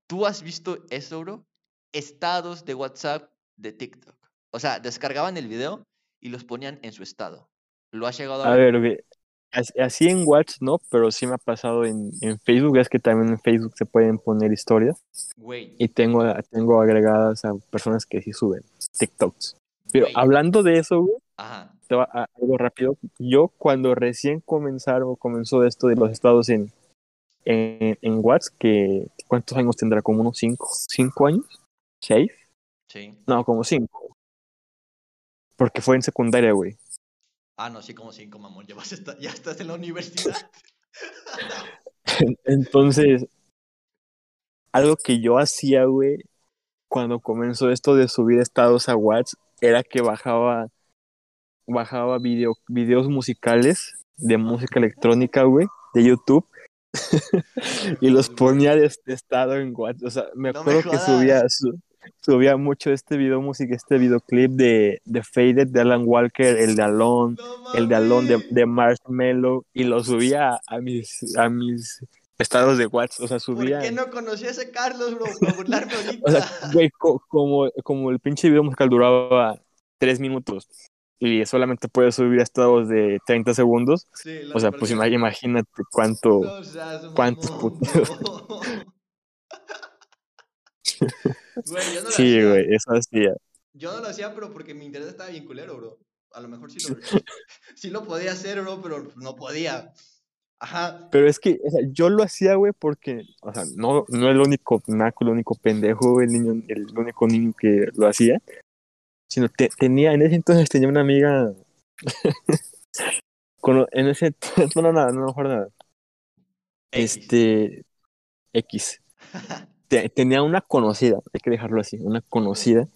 ¿Tú has visto eso, bro? Estados de WhatsApp de TikTok. O sea, descargaban el video y los ponían en su estado. ¿Lo has llegado a, A ver? Así en WhatsApp no, pero sí me ha pasado en, en Facebook. Es que también en Facebook se pueden poner historias. Güey, Y tengo, tengo agregadas a personas que sí suben TikToks. Pero Güey. hablando de eso, güey, ajá. algo rápido. Yo cuando recién comenzaron, comenzó esto de los estados en, en, en WhatsApp, que ¿cuántos años tendrá? ¿Como unos cinco, cinco años? ¿Seis? Sí. No, como cinco. Porque fue en secundaria, güey. Ah, no, sí, como cinco, mamón. <laughs> Ya, vas a estar- ya estás en la universidad. <laughs> Entonces, algo que yo hacía, güey, cuando comenzó esto de subir estados a WhatsApp, era que bajaba, bajaba video, videos musicales de música electrónica, güey, de YouTube, <laughs> y los ponía de este estado en WhatsApp. O sea, me No me acuerdo que jodas. subía, su- subía mucho este video música, este videoclip de, de Faded de Alan Walker, el de Alone, No el de Alone de, de Marshmello y lo subía a, mis a mis estados de WhatsApp, o sea, ¿Por subía qué no conocí a ese Carlos, bro? <laughs> Para burlarme ahorita. o sea, güey, co- como como el pinche video musical duraba tres minutos y solamente puedes subir estados de 30 segundos, Sí, o sea, pues imagínate cuánto <laughs> No seas cuántos putos. bro. <laughs> Güey, yo no lo Sí, hacía. güey, eso hacía. Yo no lo hacía, pero porque mi internet estaba bien culero, bro. A lo mejor sí lo, <laughs> sí lo podía hacer, bro, pero no podía. Ajá. Pero es que, o sea, yo lo hacía, güey, porque, o sea, no, no el único naco, el único pendejo, el niño, el único niño que lo hacía, sino te- tenía, en ese entonces tenía una amiga, <laughs> con, en ese, <laughs> no, no, nada, no mejor nada, este, X, <laughs> Te- tenía una conocida, hay que dejarlo así, una conocida,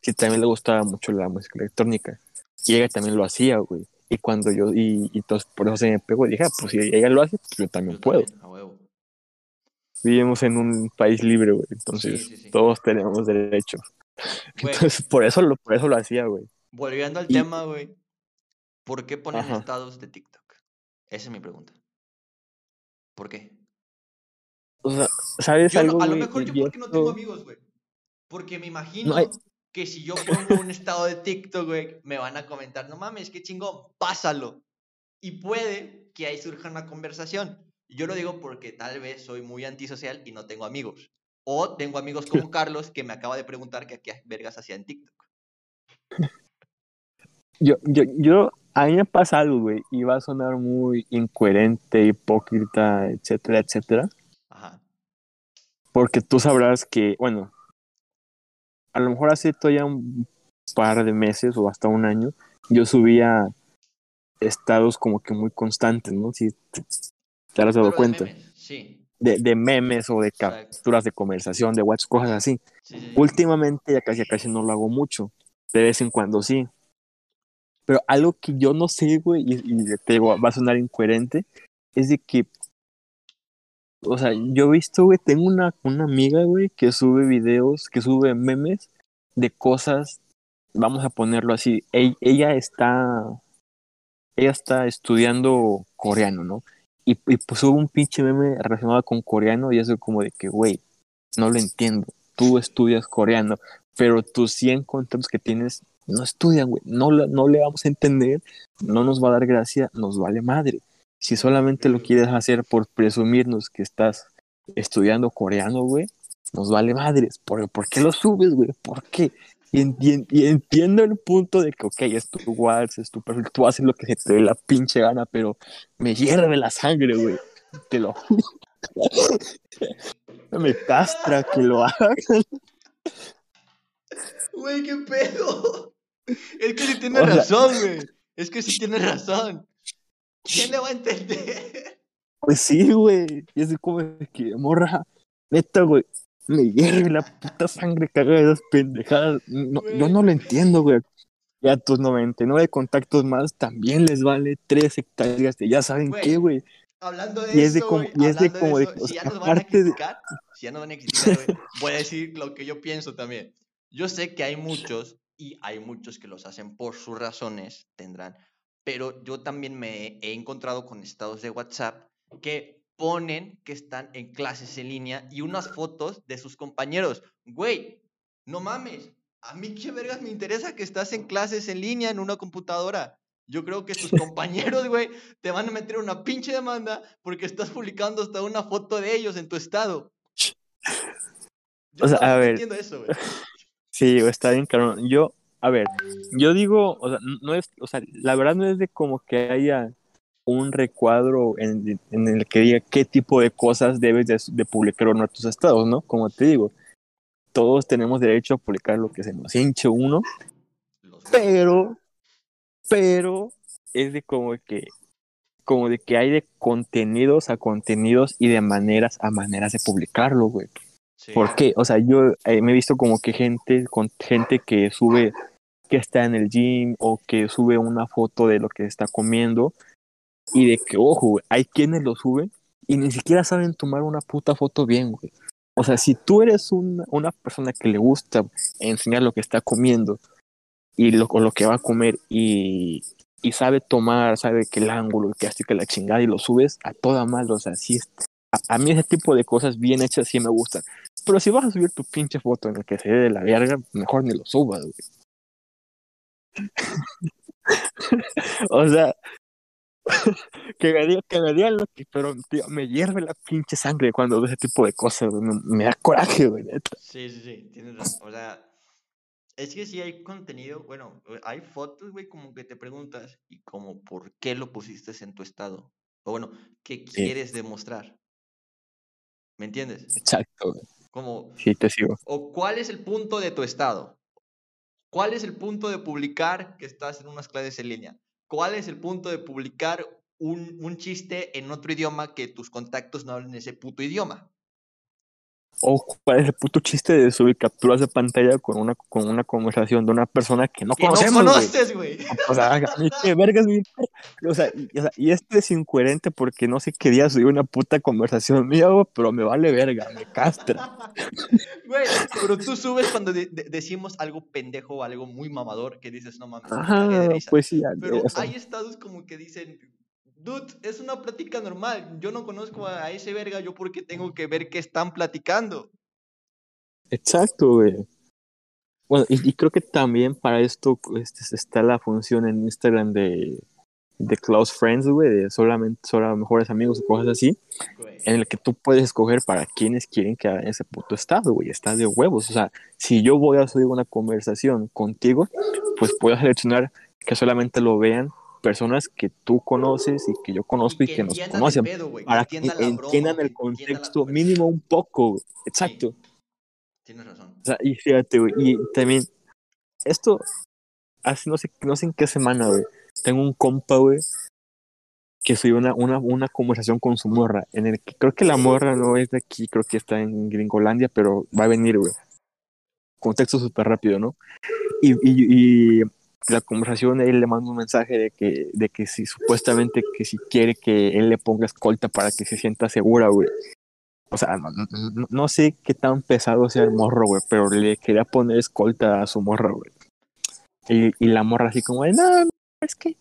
que también le gustaba mucho la música electrónica, y ella también lo hacía, güey, y cuando yo, y, y entonces por eso se me pegó, y dije, ah, pues si ella lo hace, pues yo también Yo puedo. también, a huevo. vivimos en un país libre, güey. Entonces, Sí, sí, sí. todos tenemos derecho. Güey, Entonces, por eso lo, por eso lo hacía, güey. volviendo al y- tema, güey. ¿Por qué ponen Ajá. estados de TikTok? Esa es mi pregunta. ¿Por qué? O sea, ¿sabes Yo no- algo, a lo mejor yo porque no tengo amigos, güey. Porque me imagino hay- que si yo pongo un estado de TikTok, güey, me van a comentar, no mames, qué chingón, pásalo. Y puede que ahí surja una conversación. Yo lo digo porque tal vez soy muy antisocial y no tengo amigos. O tengo amigos como Carlos que me acaba de preguntar que qué vergas hacía en TikTok. Yo, yo, yo, a mí me pasa algo, güey, y va a sonar muy incoherente, hipócrita, etcétera, etcétera. Ajá. Porque tú sabrás que, bueno, a lo mejor hace todavía un par de meses o hasta un año, yo subía estados como que muy constantes, ¿no? Si te, te has dado Pero cuenta. Sí. De, de memes o de capturas de conversación, de WhatsApp, cosas así. sí, sí, sí. Últimamente ya casi, casi no lo hago mucho. De vez en cuando sí. Pero algo que yo no sé, güey, y, y te digo, va a sonar incoherente, es de que O sea, yo he visto, güey, tengo una, una amiga, güey, que sube videos, que sube memes de cosas, vamos a ponerlo así, ella, ella está, ella está estudiando coreano, ¿no? Y, y sube un pinche meme relacionado con coreano y eso como de que, güey, no lo entiendo, tú estudias coreano, pero tus 100 contactos que tienes no estudian, güey, no, no le vamos a entender, no nos va a dar gracia, nos vale madre. Si solamente lo quieres hacer por presumirnos que estás estudiando coreano, güey, nos vale madres. ¿Por, ¿por qué lo subes, güey? ¿Por qué? Y, enti- y entiendo el punto de que, ok, es tu WhatsApp, es tu perfil, tú haces lo que se te dé la pinche gana, pero me hierve la sangre, güey. Te lo. <laughs> Me castra que lo hagan. Güey, qué pedo. Es que sí sea- razón, güey. Es que sí tienes razón. ¿Quién le va a entender? Pues sí, güey. Y es como que, morra, neta, güey, me hierve la puta sangre que haga esas pendejadas. No, yo no lo entiendo, güey. Y a tus 99 contactos más también les vale 3 hectáreas de ya saben Güey, qué, güey. Hablando de Y es de eso, y es de como de- eso, o si ya nos van a aparte de- criticar, si ya nos van a criticar, güey, voy a decir lo que yo pienso también. Yo sé que hay muchos, y hay muchos que los hacen por sus razones, tendrán, pero yo también me he encontrado con estados de WhatsApp que ponen que están en clases en línea y unas fotos de sus compañeros. Güey, no mames, a mí qué vergas me interesa que estás en clases en línea en una computadora. Yo creo que tus <laughs> compañeros, güey, te van a meter una pinche demanda porque estás publicando hasta una foto de ellos en tu estado. Yo O sea, a ver. entiendo eso, güey. <laughs> Sí, está bien, claro. Yo, a ver, yo digo, o sea, no es, o sea, la verdad no es de como que haya un recuadro en, en el que diga qué tipo de cosas debes de, de publicar o no a tus estados, ¿no? Como te digo, todos tenemos derecho a publicar lo que se nos hinche uno, pero, pero es de como que, como de que hay de contenidos a contenidos y de maneras a maneras de publicarlo, güey. Sí. ¿Por qué? O sea, yo eh, me he visto como que gente, con gente que sube, que está en el gym o que sube una foto de lo que está comiendo y de que, ojo, güey, hay quienes lo suben y ni siquiera saben tomar una puta foto bien, güey. O sea, si tú eres una, una persona que le gusta enseñar lo que está comiendo y lo, lo que va a comer y, y sabe tomar, sabe que el ángulo, que así que la chingada y lo subes a toda madre, o sea, sí, a, a mí ese tipo de cosas bien hechas sí me gustan. Pero si vas a subir tu pinche foto en la que se ve de la verga, mejor ni lo subas, güey. <laughs> o sea, <laughs> que me diga, que me digan lo que, pero tío, me hierve la pinche sangre cuando veo ese tipo de cosas, güey. Me, me da coraje, güey, neta. Sí, sí, sí, tienes razón. O sea, es que si hay contenido, bueno, hay fotos, güey, como que te preguntas, y como, ¿por qué lo pusiste en tu estado? O bueno, ¿qué quieres demostrar? ¿Me entiendes? Exacto, güey. Como, Sí, te sigo. o cuál es el punto de tu estado? ¿Cuál es el punto de publicar que estás en unas clases en línea? ¿Cuál es el punto de publicar un, un chiste en otro idioma que tus contactos no hablen ese puto idioma? O cuál es el puto chiste de subir capturas de pantalla con una, con una conversación de una persona que no Que no conocemos, güey. conoces, güey. O sea, a mí qué vergas importa. O sea, y, o sea, y esto es incoherente porque no sé qué día subí una puta conversación mía, güey, pero me vale verga, me castra. <laughs> Güey, pero tú subes cuando de- de- decimos algo pendejo o algo muy mamador que dices, no mames, risa". pues sí, Pero o sea, hay estados como que dicen, dude, es una plática normal. Yo no conozco a, ese verga, yo porque tengo que ver qué están platicando. exacto, güey. Bueno, y, y creo que también para esto este, está la función en Instagram de, de close friends, güey, de solamente solo mejores amigos o cosas así, Güey. en el que tú puedes escoger para quienes quieren que hagan ese puto estado, güey, está de huevos. O sea, si yo voy a subir una conversación contigo, pues puedo seleccionar que solamente lo vean personas que tú conoces y que yo conozco y, que, nos entiendan el conocen, pedo, que para que entiendan broma, entiendan que el entiendan contexto conversación. mínimo un poco, güey. exacto. Tienes razón. O sea, y fíjate, güey, y también, esto, hace no sé, no sé en qué semana, güey, tengo un compa, güey, que subió una, una, una conversación con su morra, en el que creo que la morra no es de aquí, creo que está en Gringolandia, pero va a venir, güey. Contexto súper rápido, ¿no? Y, y, y la conversación, él le manda un mensaje de que, de que si supuestamente que si quiere que él le ponga escolta para que se sienta segura, güey. O sea, no, no- no sé qué tan pesado sea el morro, güey, pero le quería poner escolta a su morra, güey. Y, y la morra así como de, no, no, es que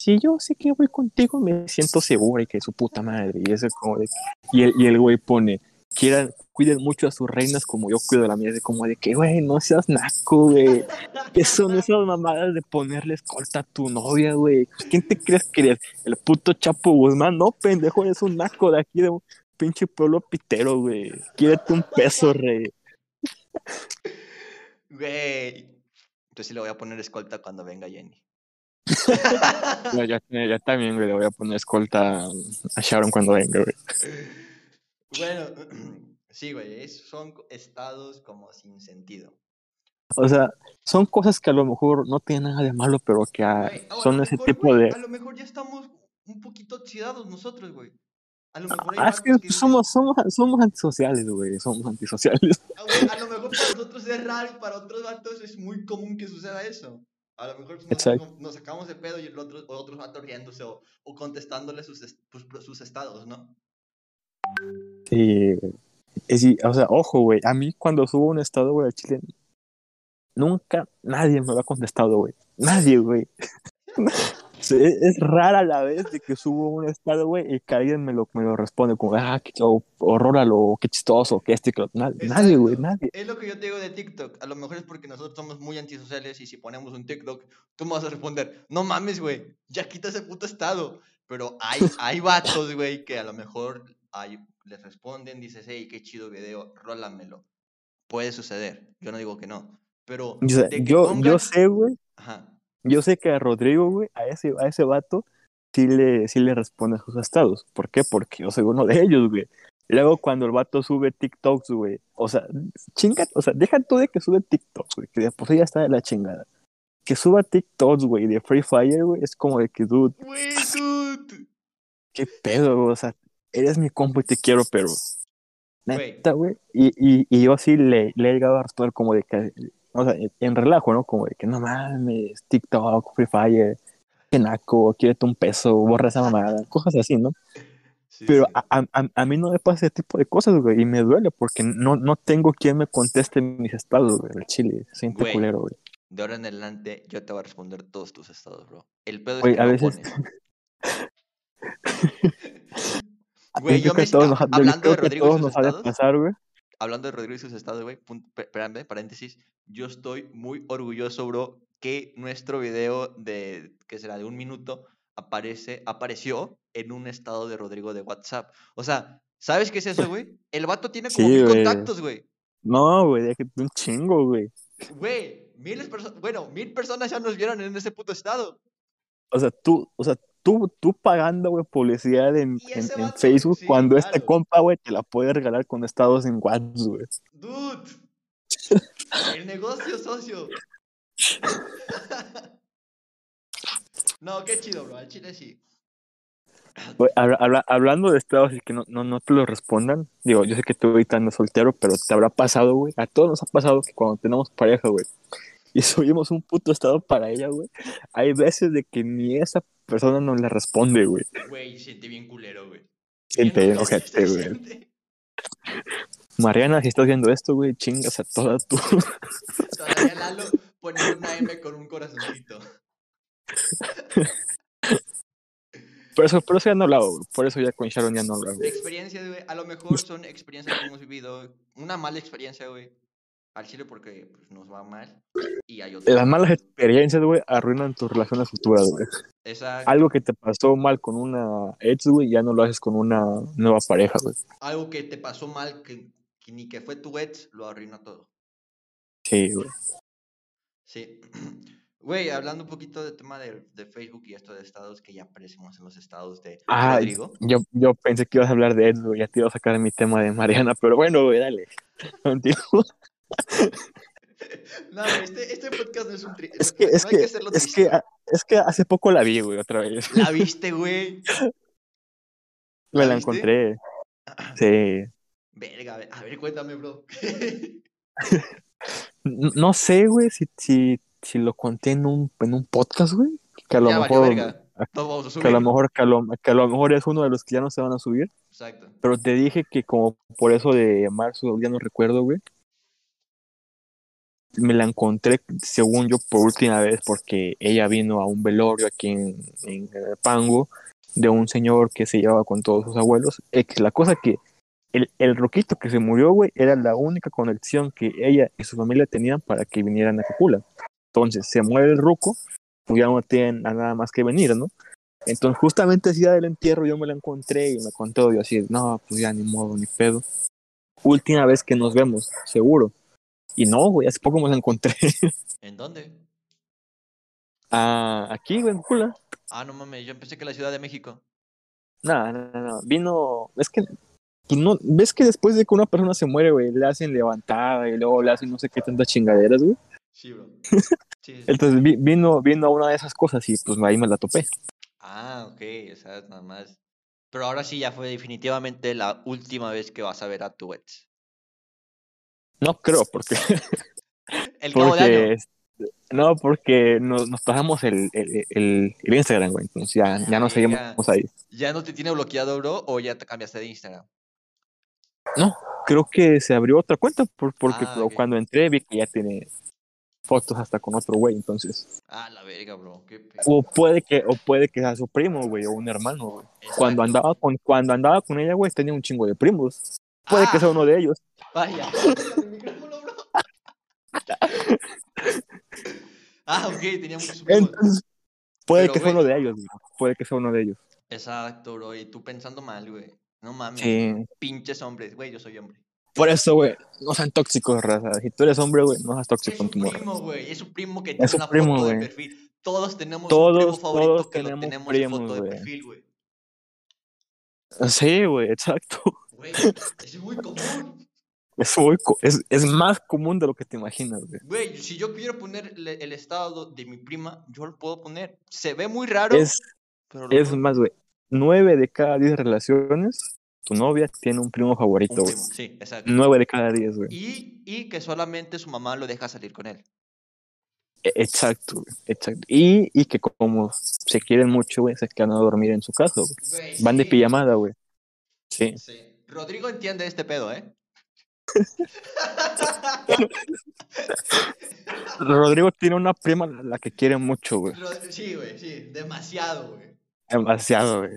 si yo sé que voy contigo, me siento segura y que su puta madre. Y eso es como de... Y el, y el güey pone, quieran, cuiden mucho a sus reinas como yo cuido a la mía. De como de que, güey, no seas naco, güey. ¿Qué son esas mamadas de ponerle escolta a tu novia, güey? ¿Quién te crees que eres? El puto Chapo Guzmán, no, pendejo, eres un naco de aquí de un pinche pueblo pitero, güey. Quírate un peso, rey. Güey. Entonces sí le voy a poner escolta cuando venga Jenny. <laughs> Ya, ya también, güey, le voy a poner escolta a Sharon cuando venga, güey. Bueno, <clears throat> sí, güey, es- son estados como sin sentido. O sea, son cosas que a lo mejor no tienen nada de malo, pero que ah, Güey, a son lo ese mejor, tipo güey, de... A lo mejor ya estamos un poquito oxidados nosotros, güey. A lo mejor Ah, es que que somos, somos, somos antisociales, güey, somos antisociales. <laughs> "Ah, güey, a lo mejor para nosotros es raro y para otros vatos es muy común que suceda eso. A lo mejor nos, nos sacamos de pedo y el otro, o otros vatos riéndose o, o contestándole sus, est- pues, sus estados, ¿no? Sí, güey. Es y- o sea, ojo, güey, a mí cuando subo un estado, güey, a Chile, nunca nadie me lo ha contestado, güey. Nadie, güey. <laughs> Es, es rara la vez de que subo un estado, güey, y que alguien me lo, me lo responde como, ah, qué o, o róralo, qué chistoso, que este, que lo-". Nadie, nadie, güey, Exacto. nadie. Es lo que yo te digo de TikTok. A lo mejor es porque nosotros somos muy antisociales y si ponemos un TikTok, tú me vas a responder, no mames, güey, ya quita ese puto estado. Pero hay, hay vatos, güey, que a lo mejor hay, les responden, dices, hey, qué chido video, rólamelo. Puede suceder, yo no digo que no. Pero O sea, que yo, yo pongan- sé, güey, Ajá. yo sé que a Rodrigo, güey, a ese, a ese vato, sí le, sí le responde a sus estados. ¿Por qué? Porque yo soy uno de ellos, güey. Luego cuando el vato sube TikToks, güey, o sea, chinga, o sea, deja tú de que sube TikToks, güey, que de por sí ya está de la chingada. Que suba TikToks, güey, de Free Fire, güey, es como de que, dude, Güey, dude. qué pedo, güey, o sea, eres mi compa y te quiero, pero... Neta, güey. Y, y, y yo sí le, le he llegado a responder como de que, o sea, en relajo, ¿no? Como de que no mames, TikTok, Free Fire, que naco, quírate un peso, borra esa mamada, cosas así, ¿no? Sí, Pero sí. a, a, a mí no me pasa ese tipo de cosas, güey, y me duele porque no, no tengo quien me conteste mis estados, güey, el chile, siente Güey. culero, güey. De ahora en adelante, yo te voy a responder todos tus estados, bro. El pedo es Güey, que a veces- pones. <laughs> Güey, yo creo que todos yo hablando creo de que a Rodrigo y todos sus nos de estados, pasar, güey. hablando de Rodrigo y sus estados, güey, espérame, paréntesis, yo estoy muy orgulloso, bro, que nuestro video de, que será de un minuto, aparece, apareció en un estado de Rodrigo de WhatsApp. O sea, ¿sabes qué es eso, güey? <laughs> El vato tiene como Sí, mil güey. contactos, güey. No, güey, un chingo, güey. Güey, miles personas, bueno, mil personas ya nos vieron en ese puto estado. O sea, tú, o sea, tú, tú pagando, güey, publicidad en, en, Facebook sí, cuando este claro. compa, güey, te la puede regalar con estados en WhatsApp, güey. Dude. <laughs> El negocio, socio. <laughs> no, qué chido, bro. Al chile sí. Habla- habla- hablando de estados y que no, no, no te lo respondan, digo, yo sé que tú ahorita andas soltero, pero te habrá pasado, güey. A todos nos ha pasado que cuando tenemos pareja, güey, <laughs> y subimos un puto estado para ella, güey, hay veces de que ni esa persona nos le responde, güey. Güey, siente bien culero, güey. Siente Bien ojete, güey. Mariana, si estás viendo esto, güey, chingas a toda tu... <laughs> Todavía Lalo pone una M con un corazoncito. <laughs> Por eso, por eso ya no hago, güey. Por eso ya con Sharon ya no. De experiencias, güey. A lo mejor son experiencias que hemos vivido. Una mala experiencia, güey. Al chile porque pues, nos va mal. Y hay. Las malas experiencias, güey, arruinan tus relaciones futuras, güey. Exacto. Algo que te pasó mal con una ex, güey, ya no lo haces con una nueva pareja, güey. Algo que te pasó mal, que, que ni que fue tu ex, lo arruina todo. Sí, güey. Sí. <clears throat> Güey, hablando un poquito del tema de, de Facebook y esto de estados, que ya aparecemos en los estados de Ah, Rodrigo. yo, yo pensé que ibas a hablar de Ed, güey. Ya te iba a sacar mi tema de Mariana, pero bueno, güey, dale. <laughs> Continúa. <laughs> No, este, este podcast no es un tri- Es que, no es que, es triste. que, ah, es que hace poco la vi, güey, otra vez. ¿La viste, güey? <laughs> Me ¿La encontré. Sí. Verga, a ver, cuéntame, bro. <laughs> No sé, güey, si, si, si lo conté en un, en un podcast, güey. Que a lo ya mejor verga. Todos vamos a que a lo mejor, que a lo, que a lo mejor es uno de los que ya no se van a subir. Exacto. Pero te dije que como por eso de marzo, ya no recuerdo, güey. Me la encontré, según yo, por última vez, porque ella vino a un velorio aquí en, en eh, Pango de un señor que se llevaba con todos sus abuelos. Ex, la cosa que el, el roquito que se murió, güey, era la única conexión que ella y su familia tenían para que vinieran a Cocula. Entonces, se muere el ruco, pues ya no tienen a nada más que venir, ¿no? Entonces, justamente ese día del entierro yo me la encontré y me contó yo así, no, pues ya ni modo, ni pedo. Última vez que nos vemos, seguro. Y no, güey, hace poco me la encontré. <laughs> ¿En dónde? ah, aquí, güey, en Cocula. Ah, no mames, yo pensé que la Ciudad de México. No, no, no, no. Vino, es que, pues no, ves que después de que una persona se muere, güey, le hacen levantada y luego le hacen no sé qué tantas chingaderas, güey. Sí, bro. <laughs> Sí, sí. Entonces vi- vino, vino a una de esas cosas y pues ahí me la topé. Ah, ok, o sea, nada más. Pero ahora sí ya fue definitivamente la última vez que vas a ver a tu ex. No creo, porque, <laughs> El <laughs> cabo de porque año. no, porque nos, nos pasamos el, el, el, el Instagram, güey. Entonces ya, ya no seguimos ya. ahí. ¿Ya no te tiene bloqueado, bro? ¿O ya te cambiaste de Instagram? No, creo que se abrió otra cuenta por, porque Ah, cuando entré vi que ya tiene fotos hasta con otro güey, entonces. Ah, la verga, bro. Qué. O puede que, o puede que sea su primo, güey, o un hermano, güey. Cuando andaba con, cuando andaba con ella, güey, tenía un chingo de primos. Puede que Ah, sea uno de ellos. Vaya. Bro. <laughs> Ah, ok, tenía muchos primos. Entonces, puede Pero, que sea uno de ellos, güey. Puede que sea uno de ellos. Exacto, bro. Y tú pensando mal, güey. No mames. Sí. Pinches hombres. Güey, yo soy hombre. Por eso, güey, no sean tóxicos, raza. Si tú eres hombre, güey, no seas Es tóxico su con tu morra. primo, güey. Es su primo que tiene una primo, foto de güey. perfil. Todos tenemos un Todos- primo favorito todos que lo tenemos tenemos en primos, foto de perfil, güey. Sí, güey, exacto. Güey, es muy común. Es, muy co- es, es más común de lo que te imaginas, güey. Güey, si yo quiero poner el estado de mi prima, yo lo puedo poner. Se ve muy raro, Es, pero es puedo- más, güey. Nueve de cada diez relaciones, tu novia tiene un primo un favorito, güey. primo. Sí, exacto. Nueve de cada diez, güey. Y, y que solamente su mamá lo deja salir con él. E- Exacto, güey. Exacto. Y, y que como se quieren mucho, güey, se quedan a dormir en su casa, güey. Güey, Van de pijamada, güey. Sí. Sí. Rodrigo entiende este pedo, ¿eh? <laughs> Rodrigo tiene una prima a la que quiere mucho, güey. Sí, güey, sí. Demasiado, güey. Demasiado, güey.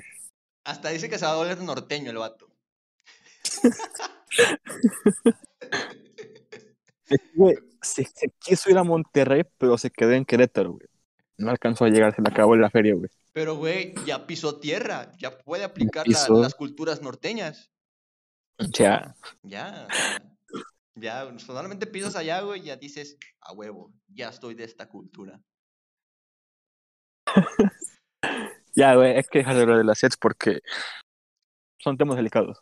Hasta dice que se va a volver norteño el vato. Güey, se, se quiso ir a Monterrey, pero se quedó en Querétaro, güey. No alcanzó a llegar, se le acabó la feria, güey. Pero, güey, ya pisó tierra. Ya puede aplicar la- las culturas norteñas. O sea, Ya. sea, Ya, solamente pisas allá, güey, y ya dices, a huevo, ya estoy de esta cultura. <laughs> ya, güey, hay que dejar de hablar de las sets porque son temas delicados.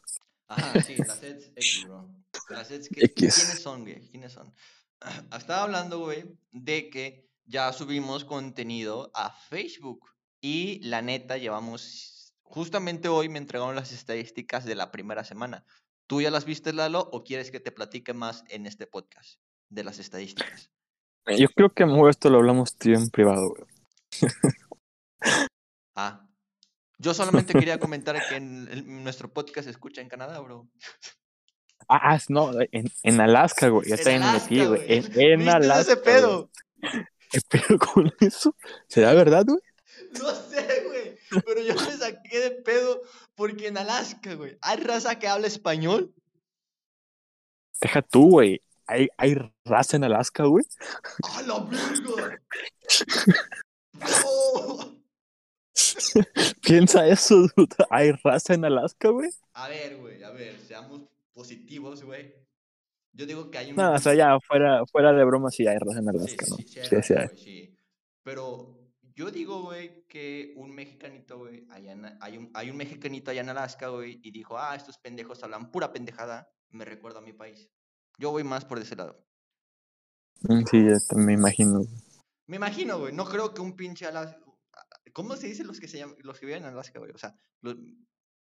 Ajá, sí, las sets X, <laughs> bro. Las sets que, X. ¿Quiénes son, güey? ¿Quiénes son? <clears throat> Estaba hablando, güey, de que ya subimos contenido a Facebook. Y la neta, llevamos. Justamente hoy me entregaron las estadísticas de la primera semana. ¿Tú ya las viste, Lalo, o quieres que te platique más en este podcast de las estadísticas? Yo creo que mejor esto lo hablamos en privado, güey. Ah. Yo solamente quería comentar que en nuestro podcast se escucha en Canadá, bro. Ah, no, en, en Alaska, güey. Ya está en Alaska, aquí, güey. En, en ¿Viste Alaska. ese pedo? <laughs> güey. ¿Qué pedo con eso? ¿Será verdad, güey? No sé, güey. <laughs> Pero yo me saqué de pedo porque en Alaska, güey, hay raza que habla español. Deja tú, güey. Hay, hay raza en Alaska, güey. ¡A la verga! ¡No! <laughs> Piensa eso, dude. Hay raza en Alaska, güey. A ver, güey, a ver, seamos positivos, güey. Yo digo que hay un. No, o sea, ya fuera, fuera de broma, sí hay raza en Sí, Alaska, ¿no? sí, sí, hay sí. Pero yo digo, güey, que un mexicanito, güey, hay, un, hay un mexicanito allá en Alaska, güey, y dijo, ah, estos pendejos hablan pura pendejada, me recuerda a mi país. Yo voy más por ese lado. Mm, Sí, me imagino. Me imagino, güey, no creo que un pinche Alaska... ¿Cómo se dice los que se llaman, los que viven en Alaska, güey? O sea, los,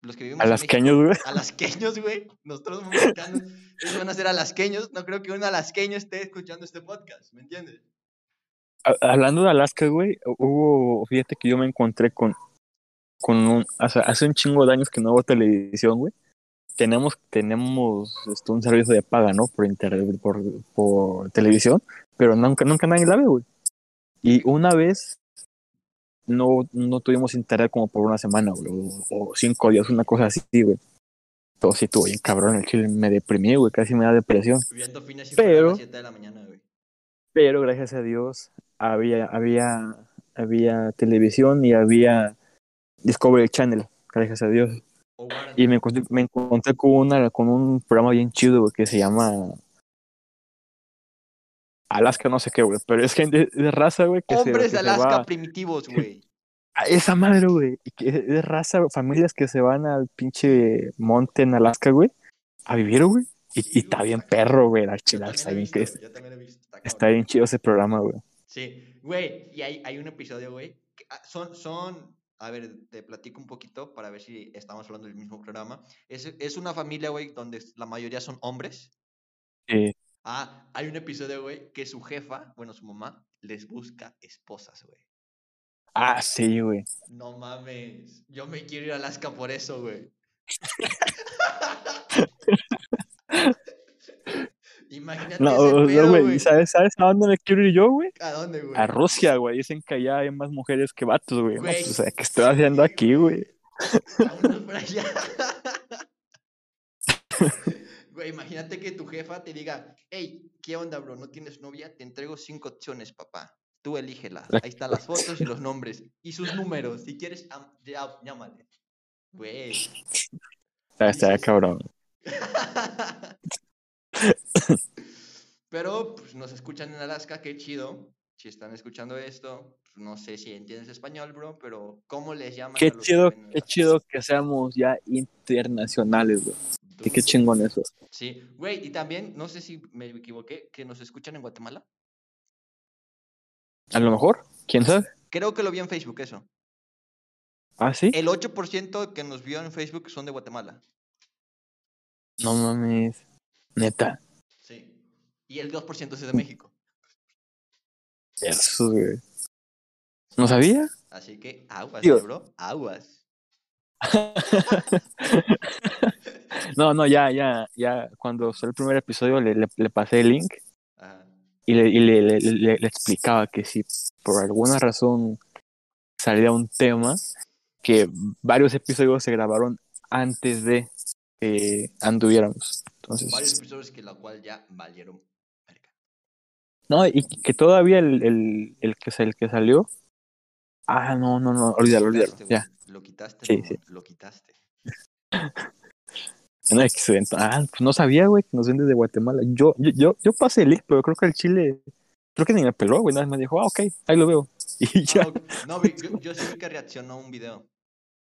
los que vivimos en México. Alasqueños, güey. Alasqueños, güey. Nosotros mexicanos, ellos van a ser alasqueños. No creo que un alasqueño esté escuchando este podcast, ¿me entiendes? Ha- Hablando de Alaska, güey, hubo, fíjate que yo me encontré con con un, hace, hace un chingo de años que no hago televisión, güey. Tenemos, tenemos este, un servicio de paga, ¿no? Por internet, por, por televisión, pero nunca, nunca nadie la ve, güey. Y una vez no, no tuvimos internet como por una semana, güey, o, o cinco días, una cosa así, güey. Todo sí estuvo bien cabrón, el chile me deprimí, güey, casi me da depresión. Pero- a las 7 de la mañana, güey. Pero gracias a Dios había, había, había televisión y había Discovery Channel, gracias a Dios. O Warner. Y me encontré, me encontré con, una, con un programa bien chido, que se llama Alaska, no sé qué, güey, pero es gente de raza, güey. Hombres de Alaska primitivos, güey. <laughs> esa madre, güey. Es raza, familias que se van al pinche monte en Alaska, güey, a vivir, güey. Y, y está bien perro, güey, la Yo chila, también está he bien, visto, que es- Está, bien chido ese programa, güey. Sí, güey, y hay, hay un episodio, güey. ah, Son, son, a ver, te platico un poquito para ver si estamos hablando del mismo programa. Es, es una familia, güey, donde la mayoría son hombres. Eh, Ah, hay un episodio, güey, que su jefa, bueno, su mamá, les busca esposas, güey. ah, sí, güey. No mames, yo me quiero ir a Alaska por eso, güey. <laughs> Imagínate No, ese no, pedo, güey, güey. ¿sabes, ¿sabes a dónde me quiero ir yo, güey? ¿A dónde, güey? A Rusia, güey. Dicen que allá hay más mujeres que vatos, güey. Güey, pues, o sea, ¿qué estoy haciendo sí, aquí, güey? Vámonos para allá. <laughs> Güey, imagínate que tu jefa te diga, hey, ¿qué onda, bro? ¿No tienes novia? Te entrego cinco opciones, papá. Tú elígelas. La- Ahí están las fotos y los nombres. Y sus números. Si quieres, llámale. Güey. Está, está cabrón. <laughs> Pero, pues, nos escuchan en Alaska, qué chido. Si están escuchando esto, pues, no sé si entiendes español, bro, pero ¿cómo les llaman Qué a los que chido, en qué chido que seamos ya internacionales, güey. Qué, qué chingón eso. Sí, güey, y también, no sé si me equivoqué, que nos escuchan en Guatemala. A lo mejor, quién sabe. Creo que lo vi en Facebook eso. Ah, sí. El 8% que nos vio en Facebook son de Guatemala. No mames. Neta. Sí. Y el 2% es de México. Eso, güey. ¿No sabía? Así que aguas, Digo- bro. Aguas. <laughs> No, no, ya, ya, ya. Cuando salió el primer episodio le, le, le pasé el link Ajá. y, le, y le, le- le- le explicaba que si por alguna razón salía un tema, que varios episodios se grabaron antes de que anduviéramos. Varios Entonces, episodios que la cual ya valieron. verga. no, y que todavía el, el, el, que, el que salió. Ah, no, no, no, olvídalo, olvídalo. Quitaste. Ya, Lo quitaste, Sí, sí. Lo quitaste. <laughs> no, excelente. Ah, pues no sabía, güey, que nos ven desde Guatemala. Yo, yo, yo, yo pasé el link, pero creo que el Chile, creo que ni me peló, güey, nada más me dijo, ah, ok, ahí lo veo. <laughs> Y ya, Ah. No, yo, yo sí vi que reaccionó a un video.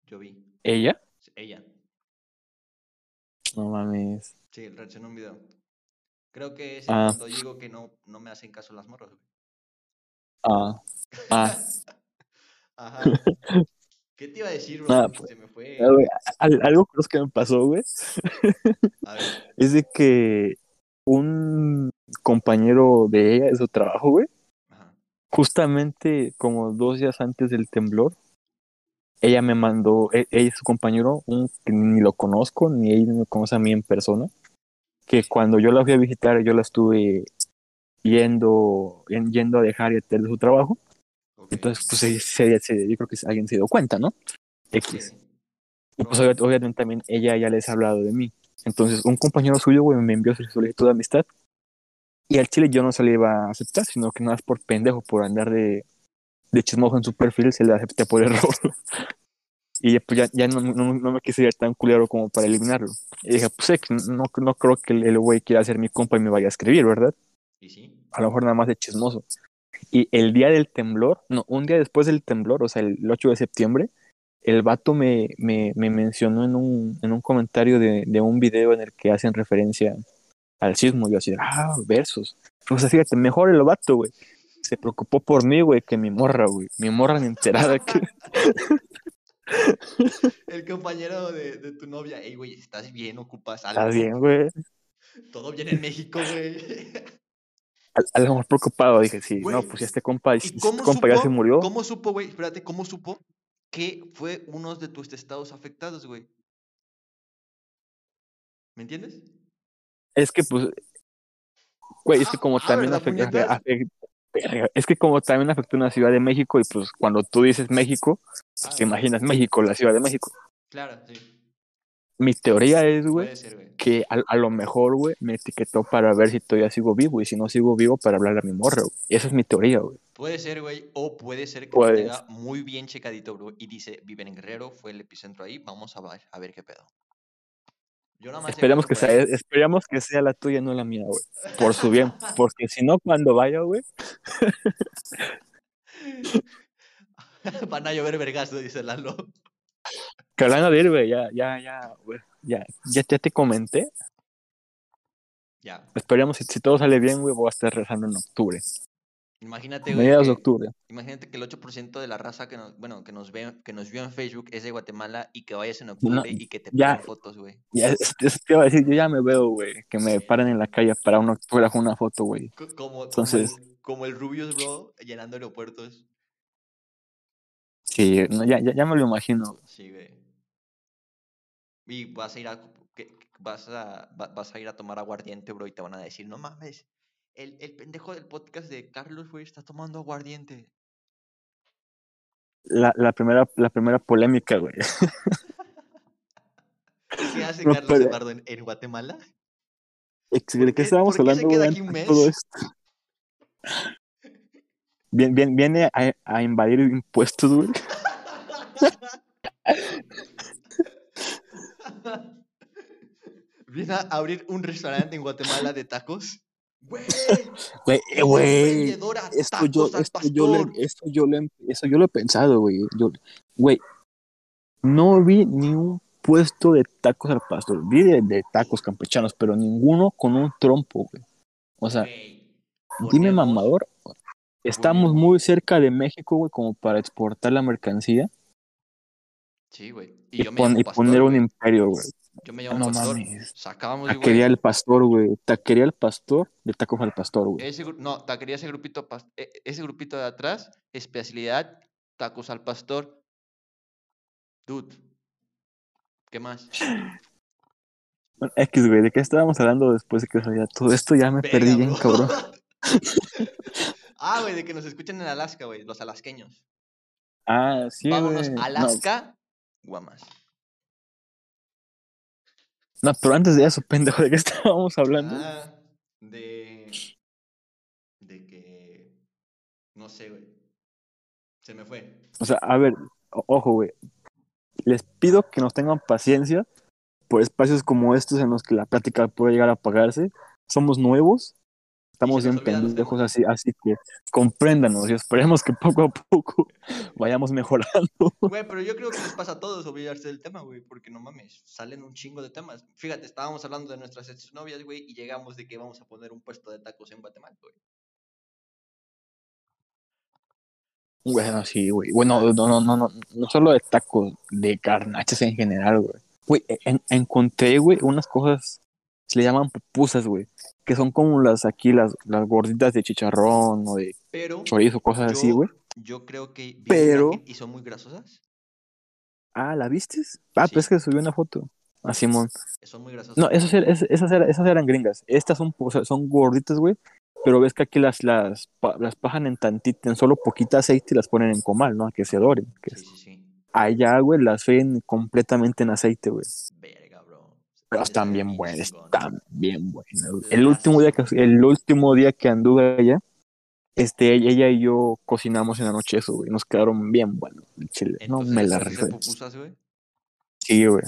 Yo vi. ella, Ella. no mames. Sí, reaccionó un video. Creo que es Ah. cuando digo que no, no me hacen caso las morras, güey. Ah, ah. <laughs> Ajá. <laughs> ¿Qué te iba a decir, bro? Pues. Se me fue. Ah, güey, al- algo curioso que me pasó, güey, A ver. <laughs> es de que un compañero de ella, de su trabajo, güey, Ajá. justamente como dos días antes del temblor, ella me mandó, e- ella y su compañero, un, que ni lo conozco, ni ella me conoce a mí en persona, que cuando yo la fui a visitar, yo la estuve yendo, yen- yendo a dejar y a hacer su trabajo. ok, Entonces, pues se- se- se- yo creo que alguien se dio cuenta, ¿no? X. ok. Y pues obvia- obviamente también ella ya les ha hablado de mí. Entonces, un compañero suyo, güey, me envió su solicitud de amistad. Y al chile yo no se le iba a aceptar, sino que nada más por pendejo, por andar de, de chismoso en su perfil, se le acepté por <laughs> error. Y ya, pues ya, ya no, no, no me quise ir tan culero como para eliminarlo. Y dije, pues eh, no, no creo que el el güey quiera ser mi compa y me vaya a escribir, ¿verdad? ¿Y sí? A lo mejor nada más de chismoso. Y el día del temblor, no, un día después del temblor, o sea, el 8 de septiembre, el vato me, me, me mencionó en un, en un comentario de, de un video en el que hacen referencia al sismo. Yo así, ah, versos. O sea, fíjate, mejor el vato, güey. Se preocupó por mí, güey, que mi morra, güey. Mi morra ni enterada que... <laughs> El compañero de, de tu novia. Ey, güey, ¿estás bien? ¿Ocupas algo? Está bien, güey. Todo bien en México, güey. A, lo mejor preocupado, dije, sí, Güey, no, pues este compa, si ¿Y este compa ya se murió. ¿Cómo supo, güey? Espérate, ¿cómo supo qué fue uno de tus estados afectados, güey. ¿Me entiendes? Es que, pues, güey, es que Ah, como ah, también ¿verdad, afecta, es que como también afectó una Ciudad de México y pues cuando tú dices México, Ah, te imaginas México, la Ciudad de México. Claro, sí. Mi teoría es, güey, que a, a lo mejor, güey, me etiquetó para ver si todavía sigo vivo y si no sigo vivo para hablarle a mi morra, güey. Esa es mi teoría, güey. Puede ser, güey. O puede ser que lo Puede tenga muy bien checadito, bro. Y dice, viven en Guerrero, fue el epicentro ahí. Vamos a ver, a ver qué pedo. Yo nada más cuando que sea, ahí. esperemos que sea la tuya, no la mía, güey. Por su bien, porque si no, cuando vaya, güey, <laughs> Van a llover vergazo, dice Lalo. que hablando de ir, güey, ya, ya, ya, güey, ya, ya, ya te comenté. Ya. Esperemos, si, si todo sale bien, güey, voy a estar rezando en octubre. Imagínate, güey. Mediados de que- octubre. Imagínate que el 8% de la raza que nos, bueno, que nos ve, que nos vio en Facebook es de Guatemala y que vayas en octubre y que te pidan fotos, güey. Ya, te iba a decir, yo ya me veo, güey, que me paren en la calle para una octubre con una foto, güey. Co- Como, Entonces- como, el, como el Rubius, bro, llenando aeropuertos. Sí, no, ya, ya, ya me lo imagino. Sí, güey. Y vas a ir a, vas a, va- vas a ir a tomar aguardiente, bro, y te van a decir, no mames, el, el pendejo del podcast de Carlos, güey, está tomando aguardiente. La, la, primera, la primera polémica, güey. <laughs> ¿Qué hace No, Carlos pero- Eduardo en, en Guatemala? Ex- ¿Por ¿De qué- estábamos por qué se hablando, queda güey, aquí un antes de todo esto? Bien, bien, viene a, a invadir impuestos, güey. <laughs> Viene a abrir un restaurante en Guatemala de tacos. Güey, Güey, eh, güey. Esto yo, esto yo, le, esto yo le, eso yo lo he pensado, güey. Yo, güey, no vi ni un puesto de tacos al pastor. Vi de, de tacos campechanos, pero ninguno con un trompo, güey. O sea, dime mamador. Estamos muy cerca de México, güey, como para exportar la mercancía Sí, güey. y, Y yo me pon- llamo y pastor, poner un imperio, güey. Yo me llamo No pastor. mames. Sacábamos, güey. Taquería el pastor, güey. Taquería el pastor de tacos al pastor, güey. Ese, no, taquería ese grupito, e- ese grupito de atrás, especialidad, tacos al pastor. Dude. ¿Qué más? Bueno, X, güey, ¿de qué estábamos hablando después de que salía todo esto? Ya me perdí bien, cabrón. <laughs> ah, güey, de que nos escuchen en Alaska, güey, los alasqueños. Ah, sí, Vámonos, güey. No, Alaska, Guamas. No, pero antes de eso, <laughs> pendejo, ¿de qué estábamos hablando? Ah, de. De que. No sé, güey. Se me fue. O sea, a ver, ojo, güey. Les pido que nos tengan paciencia por espacios como estos en los que la plática puede llegar a apagarse. Somos nuevos, estamos bien pendejos, así, así que compréndanos y esperemos que poco a poco <laughs> vayamos mejorando. Güey, pero yo creo que les pasa a todos olvidarse del tema, güey, porque no mames, salen un chingo de temas. Fíjate, estábamos hablando de nuestras exnovias, güey, y llegamos de que vamos a poner un puesto de tacos en Guatemala, güey. Bueno, sí, güey. Bueno, no, no, no, no, no solo de tacos, de carnachas en general, güey. Güey, en- encontré, güey, unas cosas, se le llaman pupusas, güey, que son como las aquí, las, las gorditas de chicharrón o de Pero chorizo, cosas así, güey. yo creo que Pero- y son muy grasosas. Ah, ¿la vistes? Ah, Sí. pues es que subió una foto. A Simón. Son muy grasosas. No, esas, eran- esas, esas eran, gringas. Estas son, o sea, son gorditas, güey. Pero ves que aquí las, las, las pajan en tantito, en solo poquita aceite y las ponen en comal, ¿no? A que se doren. Que Sí, sí, sí. allá, güey, las fríen completamente en aceite, güey. Verga. Pero están bien buenas, chingón. están bien buenas. güey. El último día que, el último día que anduve allá, este, ella y yo cocinamos en la noche eso, güey. Nos quedaron bien buenos. Chile. No me la ¿estás haciendo rifé. pupusas, güey? Sí, güey.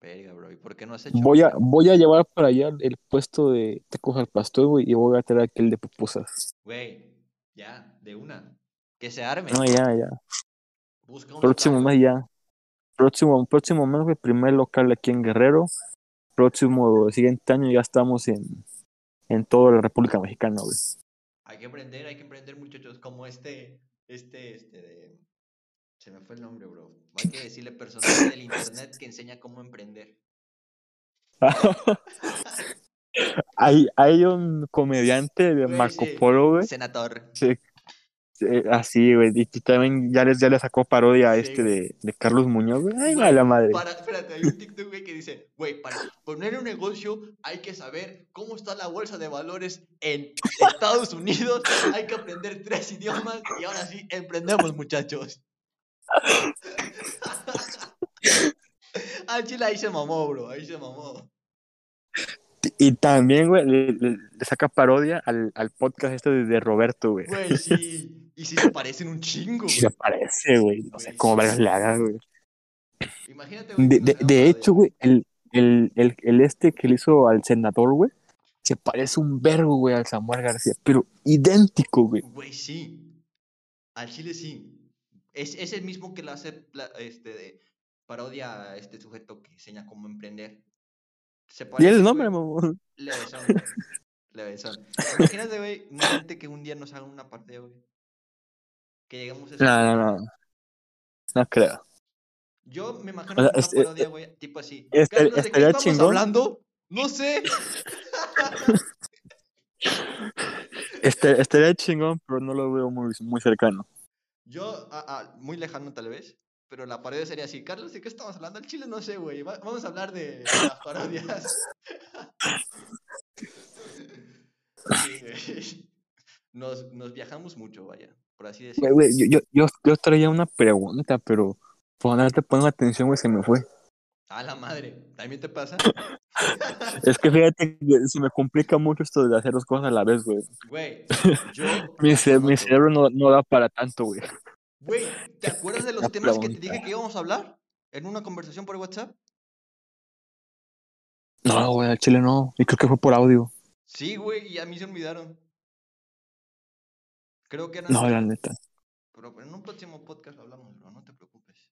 Verga, bro. ¿Y por qué no has hecho? Voy a, voy a llevar para allá el puesto de tacos al pastor, güey, y voy a traer aquel de pupusas. Güey, ya, de una. Que se arme. No, ya, ya. Busca un Próximo local. mes ya. Próximo, próximo mes, güey, primer local aquí en Guerrero. Próximo, siguiente año ya estamos en, en toda la República Mexicana, güey. Hay que emprender, hay que emprender, muchachos. Como este, este, este de... Se me fue el nombre, bro. Hay que decirle personaje del internet que enseña cómo emprender. <laughs> hay, hay un comediante de Marco Polo, güey. Senador. Sí, Eh, así, güey. Y tú también ya les, ya le sacó parodia a este de, de Carlos Muñoz, güey. Ay, Güey, la madre. Para, espérate, hay un TikTok, güey, que dice, güey, para poner un negocio hay que saber cómo está la bolsa de valores en Estados Unidos, hay que aprender tres idiomas y ahora sí, emprendemos, muchachos. Al chile ahí se mamó, bro, ahí se mamó. Y también, güey, le, le- le saca parodia al, al podcast este de, de Roberto, güey. Güey, sí, y sí se parecen un chingo, Sí güey. se parece, güey. No sé cómo vergas le haga, güey. Imagínate, güey, De, de, hagan de hecho, güey, el, el, el, el este que le hizo al senador, güey, se parece un vergo, güey, al Samuel García, pero idéntico, güey. Güey, sí. Al chile sí. Es, es el mismo que le hace este, de parodia a este sujeto que enseña cómo emprender. Se Y el parece, nombre, mamón. Levesón. Levesón. <laughs> Imagínate, güey, imagínate que un día nos hagan una parodia, güey. Que lleguemos a ese No, no, no. No creo. Yo me imagino O sea, una este- parodia, güey, tipo así. este- Carlos, ¿de qué estaría estamos chingón. hablando? No sé. <laughs> Este, estaría chingón, pero no lo veo muy, muy cercano. Yo, ah, ah, muy lejano tal vez, pero la parodia sería así. Carlos, ¿de qué estamos hablando? El chile no sé, güey. Va- vamos a hablar de las parodias. <laughs> <laughs> Sí, nos, nos viajamos mucho, vaya, por así Güey, decirlo. güey, yo, yo, yo, yo traía una pregunta, pero por no te pongo atención, güey, se me fue. A la madre, ¿también te pasa? Es que fíjate que se me complica mucho esto de hacer dos cosas a la vez, güey. Güey, yo... <laughs> Mi, ce- cerebro no, no da para tanto, güey. Güey, ¿te acuerdas de los temas que te dije que íbamos a hablar? En una conversación por WhatsApp. No, güey, al chile no. Y creo que fue por audio. Sí, güey, y a mí se olvidaron. Creo que eran... No, la neta. Pero en un próximo podcast hablamos, bro, no te preocupes.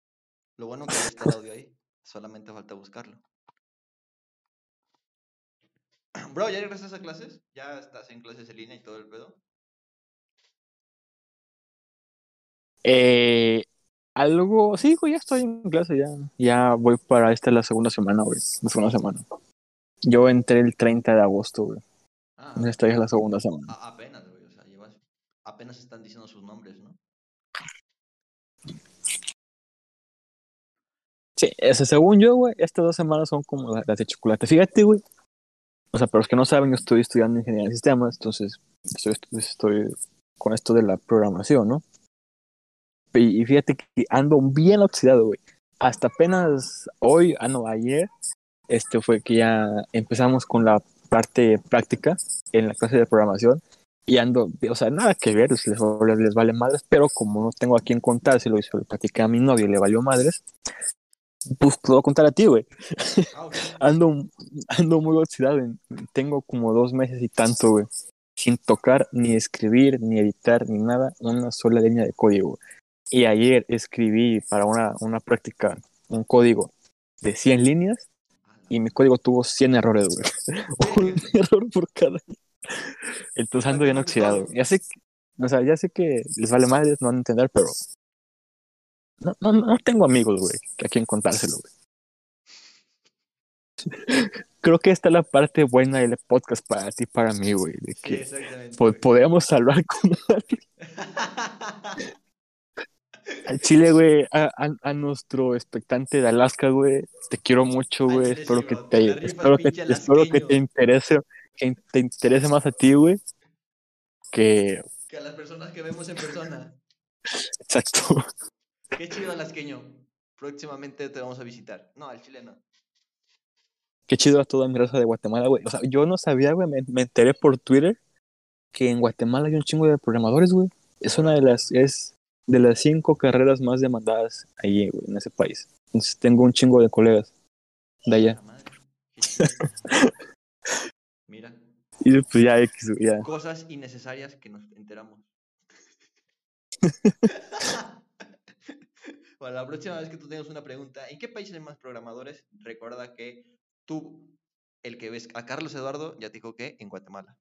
Lo bueno que ya está el audio ahí, solamente falta buscarlo. <clears throat> Bro, ¿ya regresas a clases? ¿Ya estás en clases en línea y todo el pedo? Eh, algo, sí, güey, ya estoy en clase, ya. Ya voy para esta la segunda semana, güey. La segunda semana. Yo entré el 30 de agosto, güey. Ah, Esta ya es la segunda semana. apenas, güey, o sea, llevas... Apenas están diciendo sus nombres, ¿no? Sí, ese, según yo, güey, estas dos semanas son como la- las de chocolate. Fíjate, güey. O sea, para los que no saben, yo estoy estudiando ingeniería de sistemas, entonces estoy, estoy con esto de la programación, ¿no? Y, y fíjate que ando bien oxidado, güey. Hasta apenas hoy, ah, no, ayer, este fue que ya empezamos con la parte práctica en la clase de programación. Y ando, o sea, nada que ver, les, les, les vale madres, pero como no tengo a quien contárselo y se lo platiqué a mi novio y le valió madres, pues te lo voy a contar a ti, güey. Ah. <laughs> Ando, ando muy oxidado. en- Tengo como dos meses y tanto, güey. Sin tocar, ni escribir, ni editar, ni nada. Una sola línea de código. Y ayer escribí para una, una práctica un código de 100 líneas y mi código tuvo 100 errores, güey. <laughs> Un error por cada. Entonces ando bien oxidado. Ya sé, que- o sea, ya sé que les vale madres, no van a entender, pero no, no, no tengo amigos, güey, a quien contárselo, güey. <laughs> Creo que esta es la parte buena del podcast para ti y para mí, güey, de que po- podemos hablar <laughs> con <laughs> al Chile, güey, a, a- a nuestro expectante de Alaska, güey. Te quiero mucho, güey. Espero que te espero que, espero que te interese, que te interese más a ti, güey. Que, que a las personas que vemos en persona. exacto. Qué chido alasqueño. Próximamente te vamos a visitar. No, al chile no. Qué chido a toda mi raza de Guatemala, güey. O sea, yo no sabía, güey, me, me enteré por Twitter que en Guatemala hay un chingo de programadores, güey. Es una de las, es de las cinco carreras más demandadas allí, güey, en ese país. Entonces tengo un chingo de colegas de allá. <laughs> Mira, Y pues ya, X, güey, ya. cosas innecesarias que nos enteramos. <laughs> Para la próxima vez que tú tengas una pregunta, ¿en qué país hay más programadores? Recuerda que tú, el que ves a Carlos Eduardo, ya te dijo que en Guatemala.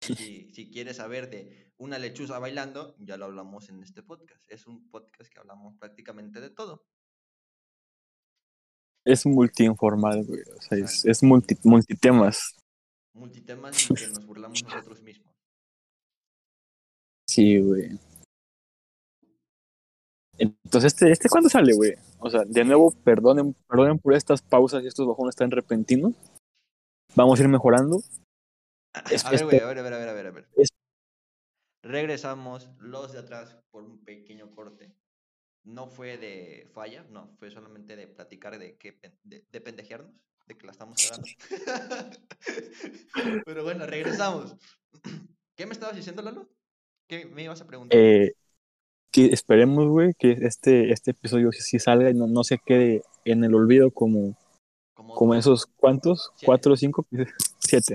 Si quieres saber de una lechuza bailando, ya lo hablamos en este podcast. Es un podcast que hablamos prácticamente de todo. Es multiinformal, güey. O sea, es, es multi, multitemas. Multitemas y que nos burlamos nosotros mismos. Sí, güey. Entonces, ¿este, este cuándo sale, güey? O sea, de nuevo, perdonen, perdonen por estas pausas y estos bajones tan repentinos. Vamos a ir mejorando. Es- A ver, güey, a ver, a ver, a ver, a ver, a ver. es- Regresamos los de atrás por un pequeño corte. No fue de falla, no, fue solamente de platicar de que de, de pendejearnos, de que la estamos cagando. <laughs> <laughs> Pero bueno, regresamos. <clears throat> ¿Qué me estabas diciendo, Lalo? ¿Qué me ibas a preguntar? eh, que esperemos, güey, que este, este episodio sí, sí salga y no, no se quede en el olvido como, Como esos, ¿cuántos? Siete. ¿Cuatro o cinco? <laughs> Siete.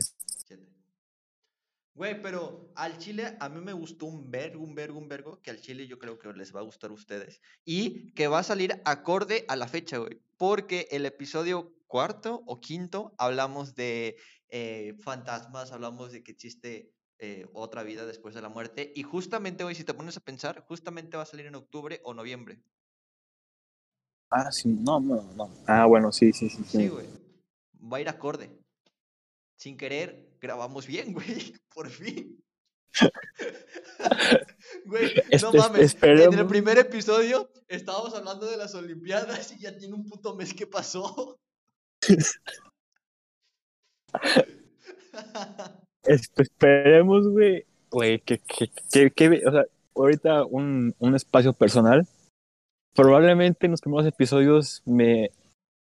Güey, pero al chile a mí me gustó un vergo, un vergo, un vergo, que al chile yo creo que les va a gustar a ustedes. Y que va a salir acorde a la fecha, güey. Porque el episodio cuarto o quinto hablamos de eh, fantasmas, hablamos de que existe eh, otra vida después de la muerte. Y justamente, güey, si te pones a pensar, justamente va a salir en octubre o noviembre. Ah, sí, no, no, no. Ah, bueno, sí, sí, sí. sí. Sí, güey. Va a ir acorde. Sin querer, grabamos bien, güey. <laughs> Por fin. <laughs> Güey, no es- mames. En el esperemos. primer episodio estábamos hablando de las Olimpiadas y ya tiene un puto mes que pasó. <laughs> Es- esperemos, güey, güey, que, que, que, que- o sea, ahorita un, un espacio personal. Probablemente en los primeros episodios me,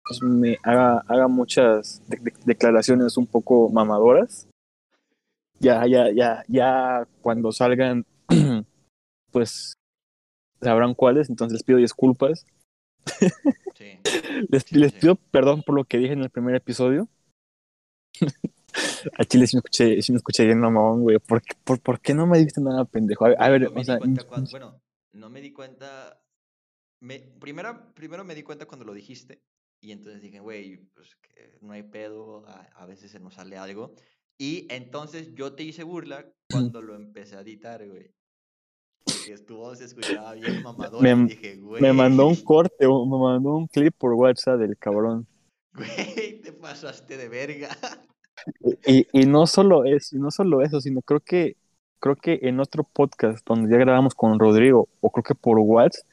pues, me haga, haga muchas de- de- declaraciones un poco mamadoras. Ya, ya, ya, ya cuando salgan, <clears throat> pues sabrán cuáles, entonces les pido disculpas. Sí. <laughs> Les, Sí, les sí. pido perdón por lo que dije en el primer episodio. <laughs> A Chile sí me escuché, sí me escuché bien mamón, güey. ¿Por, por, por qué no me diste nada, pendejo? A ver, a ver, me o sea, cuenta cuan- bueno, no me di cuenta. Me, primero, primero me di cuenta cuando lo dijiste. Y entonces dije, güey, pues que no hay pedo, a, a veces se nos sale algo. Y entonces yo te hice burla cuando lo empecé a editar, güey. Porque tu voz se escuchaba bien mamador. Me- y dije, güey. me mandó un corte, me mandó un clip por WhatsApp del cabrón. <laughs> Güey, te pasaste de verga. Y, y no solo eso, y no solo eso, sino creo que creo que en otro podcast donde ya grabamos con Rodrigo, o creo que por WhatsApp,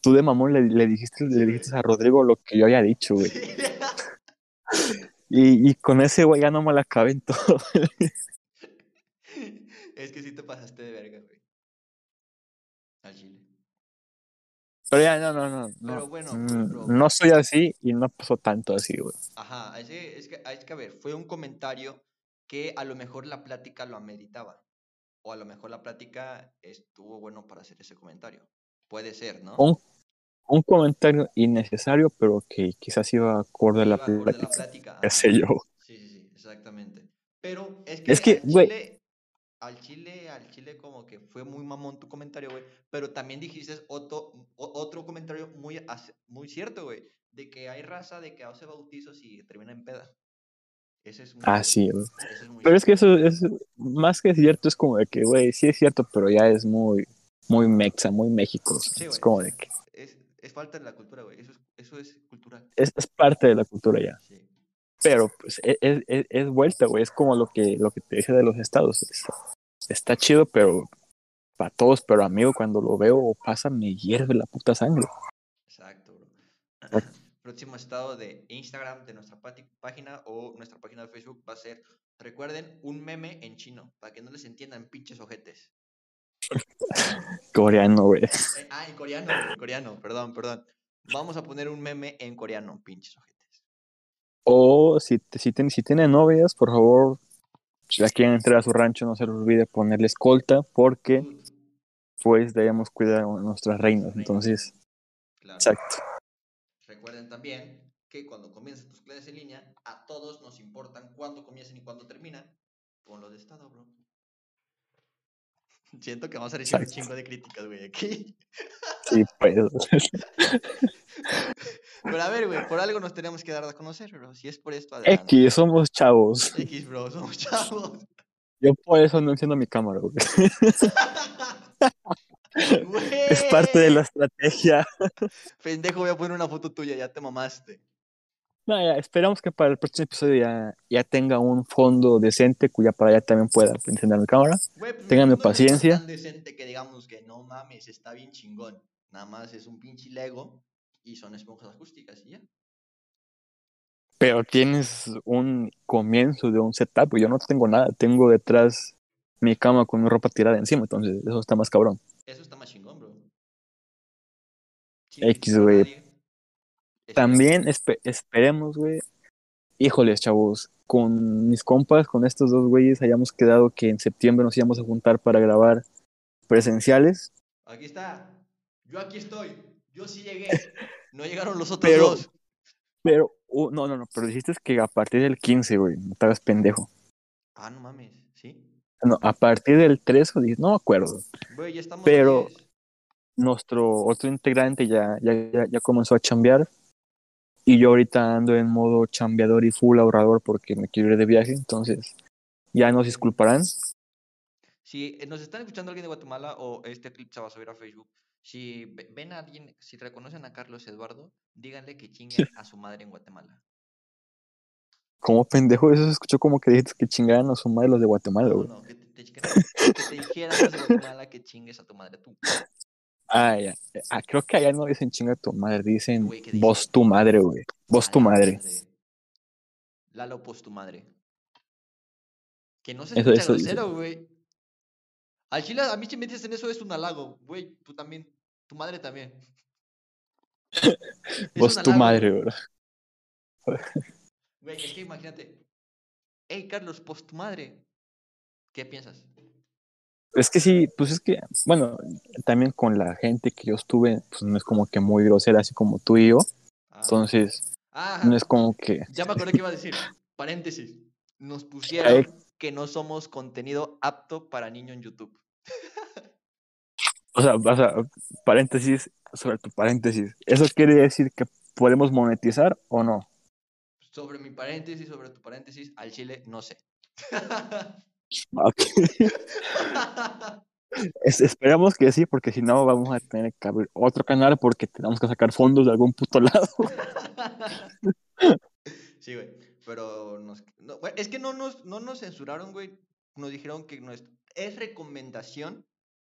tú de mamón le, le dijiste, le dijiste a Rodrigo lo que yo había dicho, <laughs> güey. Sí. <laughs> Y, y con ese güey ya no me la acabé en todo. <laughs> Es que sí te pasaste de verga, güey. Al chile. Pero ya, no, no, no. Pero No, bueno, Mm, bro. no soy así y no pasó tanto así, güey. Ajá, es que, es que, es que a ver, fue un comentario que a lo mejor la plática lo ameritaba. O a lo mejor la plática estuvo bueno para hacer ese comentario. Puede ser, ¿no? Un, un comentario innecesario, pero que quizás iba acorde a la Iba acorde a la plática. Qué sé yo. Sí, sí, sí, exactamente. Pero es que, Es que, al güey. Chile, al Chile, al Chile como que fue muy mamón tu comentario, güey. Pero también dijiste otro, otro comentario muy, muy cierto, güey. De que hay raza de que hace bautizos y termina en peda. Ese es muy Ah, sí, güey. es muy Pero es cierto. que eso es más que cierto, es como de que, güey, sí es cierto, pero ya es muy, muy mexa, muy México. Sí, es como de que Es, es falta de la cultura, güey. Eso es, eso es cultural. es, es parte de la cultura ya. Sí. Pero pues es, es, es- es vuelta, güey. Es como lo que, lo que te decía de los estados. Es- está chido, pero para todos, pero amigo, cuando lo veo o pasa, me hierve la puta sangre. Exacto, bro. <clears throat> Próximo estado de Instagram de nuestra página o nuestra página de Facebook va a ser, recuerden, un meme en chino, para que no les entiendan pinches ojetes. <laughs> Coreano, güey. Eh, ah, en coreano, en coreano, perdón, perdón. Vamos a poner un meme en coreano, pinches ojetes. O si, si, ten- si tienen novias, por favor, si la quieren entrar a su rancho, no se les olvide ponerle escolta, porque pues debemos cuidar a nuestras reinas. Entonces, claro. exacto. Recuerden también que cuando comiencen tus clases en línea, a todos nos importan cuándo comiencen y cuándo terminan. Ponlo de estado, bro. Siento que vamos a recibir un chingo de críticas, güey, aquí. Sí, pues. Pero a ver, güey, por algo nos tenemos que dar a conocer, bro. Si es por esto, adelante. X, somos chavos. X, bro, somos chavos. Yo por eso no enciendo mi cámara, güey. <laughs> Es parte de la estrategia. Pendejo, voy a poner una foto tuya, ya te mamaste. No, ya, esperamos que para el próximo episodio ya, ya tenga un fondo decente cuya para allá también pueda encender la cámara. Güey, pues, Ténganme no- no es paciencia. tan decente que digamos que no mames, está bien chingón. Nada más es un pinche Lego y son esponjas acústicas y ya. Pero tienes un comienzo de un setup. Yo no tengo nada. Tengo detrás mi cama con mi ropa tirada encima. Entonces, eso está más cabrón. Eso está más chingón, bro. X, güey. También espe- esperemos, güey. Híjoles, chavos. Con mis compas, con estos dos güeyes, hayamos quedado que en septiembre nos íbamos a juntar para grabar presenciales. Aquí está. Yo aquí estoy. Yo sí llegué. <laughs> No llegaron los otros Pero- dos. Pero, uh, no, no, no. Pero dijiste que a partir del 15, güey. No te hagas pendejo. Ah, no mames. ¿Sí? No, a partir del 3 o 10, no me acuerdo. Güey, ya estamos Pero- 10. nuestro otro integrante ya, ya, ya, ya comenzó a chambear. Y yo ahorita ando en modo chambeador y full ahorrador porque me quiero ir de viaje. Entonces, ya nos disculparán. Si eh, nos están escuchando alguien de Guatemala o este clip se va a subir a Facebook, si ve- ven a alguien, si reconocen a Carlos Eduardo, díganle que chinguen <laughs> a su madre en Guatemala. Como pendejo, eso se escuchó como que dijiste que chingaran a su madre los de Guatemala, No, güey. no, que te, te chinguen- que te dijeran los de Guatemala que chingues a tu madre tú. <laughs> Ah, ya. Ah, creo que allá no dicen chinga tu madre, dicen vos tu madre, güey. Vos tu madre. Lalo, pues tu madre. Que no se Eso- escucha grosero, güey. Al chile, a mí si me dicen eso es un halago, güey. Tú también. Tu madre también. <laughs> Vos tu madre, güey. güey. Es que imagínate. Hey, Carlos, pues tu madre. ¿Qué piensas? Es que sí, pues es que, bueno, también con la gente que yo estuve, pues no es como que muy grosera, así como tú y yo. Ah, Entonces, ah, no es como que. ya me acordé que iba a decir. Paréntesis. Nos pusieron que no somos contenido apto para niño en YouTube. <laughs> O sea, o sea, paréntesis sobre tu paréntesis. ¿Eso quiere decir que podemos monetizar o no? Sobre mi paréntesis, sobre tu paréntesis, al chile, no sé. <laughs> Ok. Es- esperamos que sí, porque si no vamos a tener que abrir otro canal porque tenemos que sacar fondos de algún puto lado. <laughs> sí, güey. Pero nos, no, es que no nos, no nos censuraron, güey. Nos dijeron que no es, es recomendación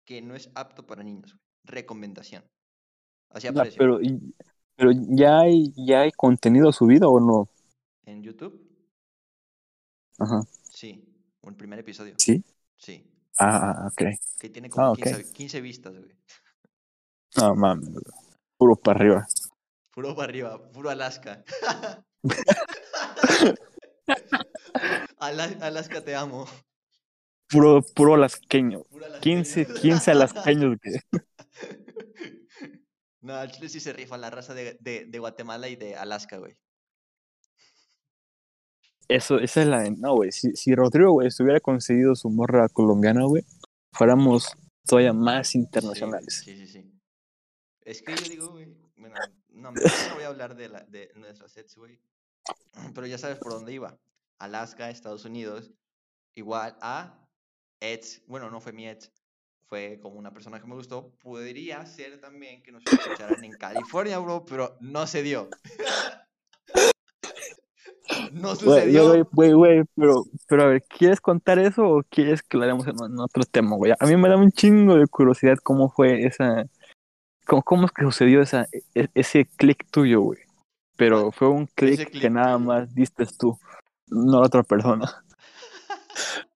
que no es apto para niños. güey. Recomendación. Así pero, pero ya hay, ya hay contenido subido o no? ¿En YouTube? Ajá. Sí. Un primer episodio. ¿Sí? Sí. Ah, ah, ok. Que tiene como Ah, ok. 15, 15 vistas, güey. No mames. Puro para arriba. Puro para arriba, puro Alaska. <laughs> Ala- Alaska te amo. Puro, puro alasqueño. Puro alasqueño. 15, 15 alasqueños. que- <laughs> No, al chile sí se rifa la raza de, de, de Guatemala y de Alaska, güey. Eso, esa es la. No, güey. Si, si Rodrigo, güey, hubiera conseguido su morra colombiana, güey, fuéramos todavía más Sí, internacionales. Sí, sí, sí. Es que yo digo, güey. Bueno, no, no voy a hablar de, la, de nuestras sets, güey. Pero ya sabes por dónde iba. Alaska, Estados Unidos, igual a ex. Bueno, no fue mi ex. Fue como una persona que me gustó. Podría ser también que nos escucharan en California, bro, pero no se dio. <laughs> <laughs> no sucedió. güey, güey, güey, pero, pero a ver, ¿quieres contar eso o quieres que lo haremos en, en otro tema, güey? A mí me da un chingo de curiosidad cómo fue esa, cómo, cómo es que sucedió esa, e- ese clic tuyo, güey. Pero fue un clic que nada más diste tú, no la otra persona. <laughs>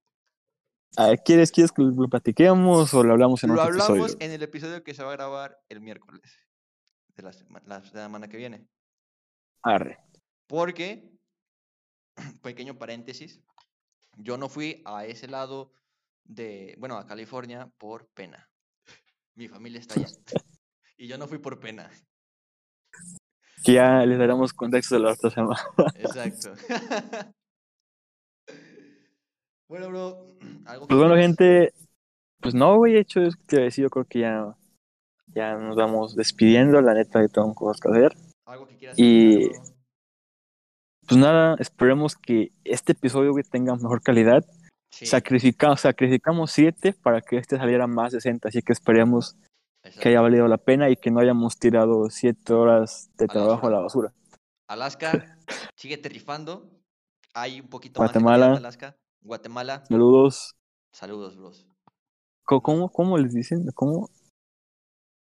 A ver, ¿quieres, ¿quieres que lo platiquemos o lo hablamos en Lo otro hablamos episodio? en el episodio que se va a grabar el miércoles de la, sema- la semana que viene. Arre. Porque, <clears throat> pequeño paréntesis, yo no fui a ese lado de, bueno, a California por pena. Mi familia está allá. <laughs> Y yo no fui por pena. Que ya les daremos contexto de la otra semana. Exacto. <laughs> bueno, bro, <clears throat> algo Pues bueno, gente, pues no, güey, hecho es que decir, yo creo que ya, ya nos vamos despidiendo, la neta, que tengo cosas que hacer. Algo que quieras y- bro. Pues nada, esperemos que este episodio güey, tenga mejor calidad. Sí, Sacrifica- sacrificamos siete para que este saliera más decente, así que esperemos que haya valido la pena y que no hayamos tirado siete horas de trabajo a la basura. Alaska, <laughs> síguete rifando. Hay un poquito Guatemala. más en Alaska. Guatemala, Saludos. saludos, bros. ¿Cómo, cómo les dicen? ¿Cómo?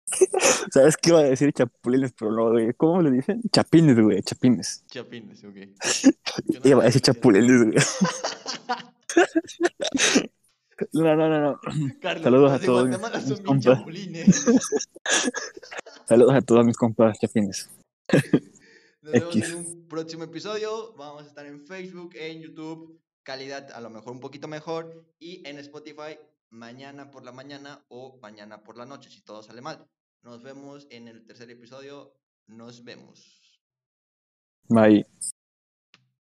<laughs> ¿Sabes qué iba a decir chapulines? Pero no, güey. ¿Cómo le dicen? Chapines, güey. Chapines. Chapines, ok. <laughs> Iba a decir chapulines, güey. <laughs> No, no, no, no. Carlos, Saludos a todos mis bien compas. Saludos a todos mis compas chapines. Nos vemos X. en un próximo episodio. Vamos a estar en Facebook, en YouTube. Calidad a lo mejor un poquito mejor. Y en Spotify mañana por la mañana o mañana por la noche, si todo sale mal. Nos vemos en el tercer episodio. Nos vemos. Bye.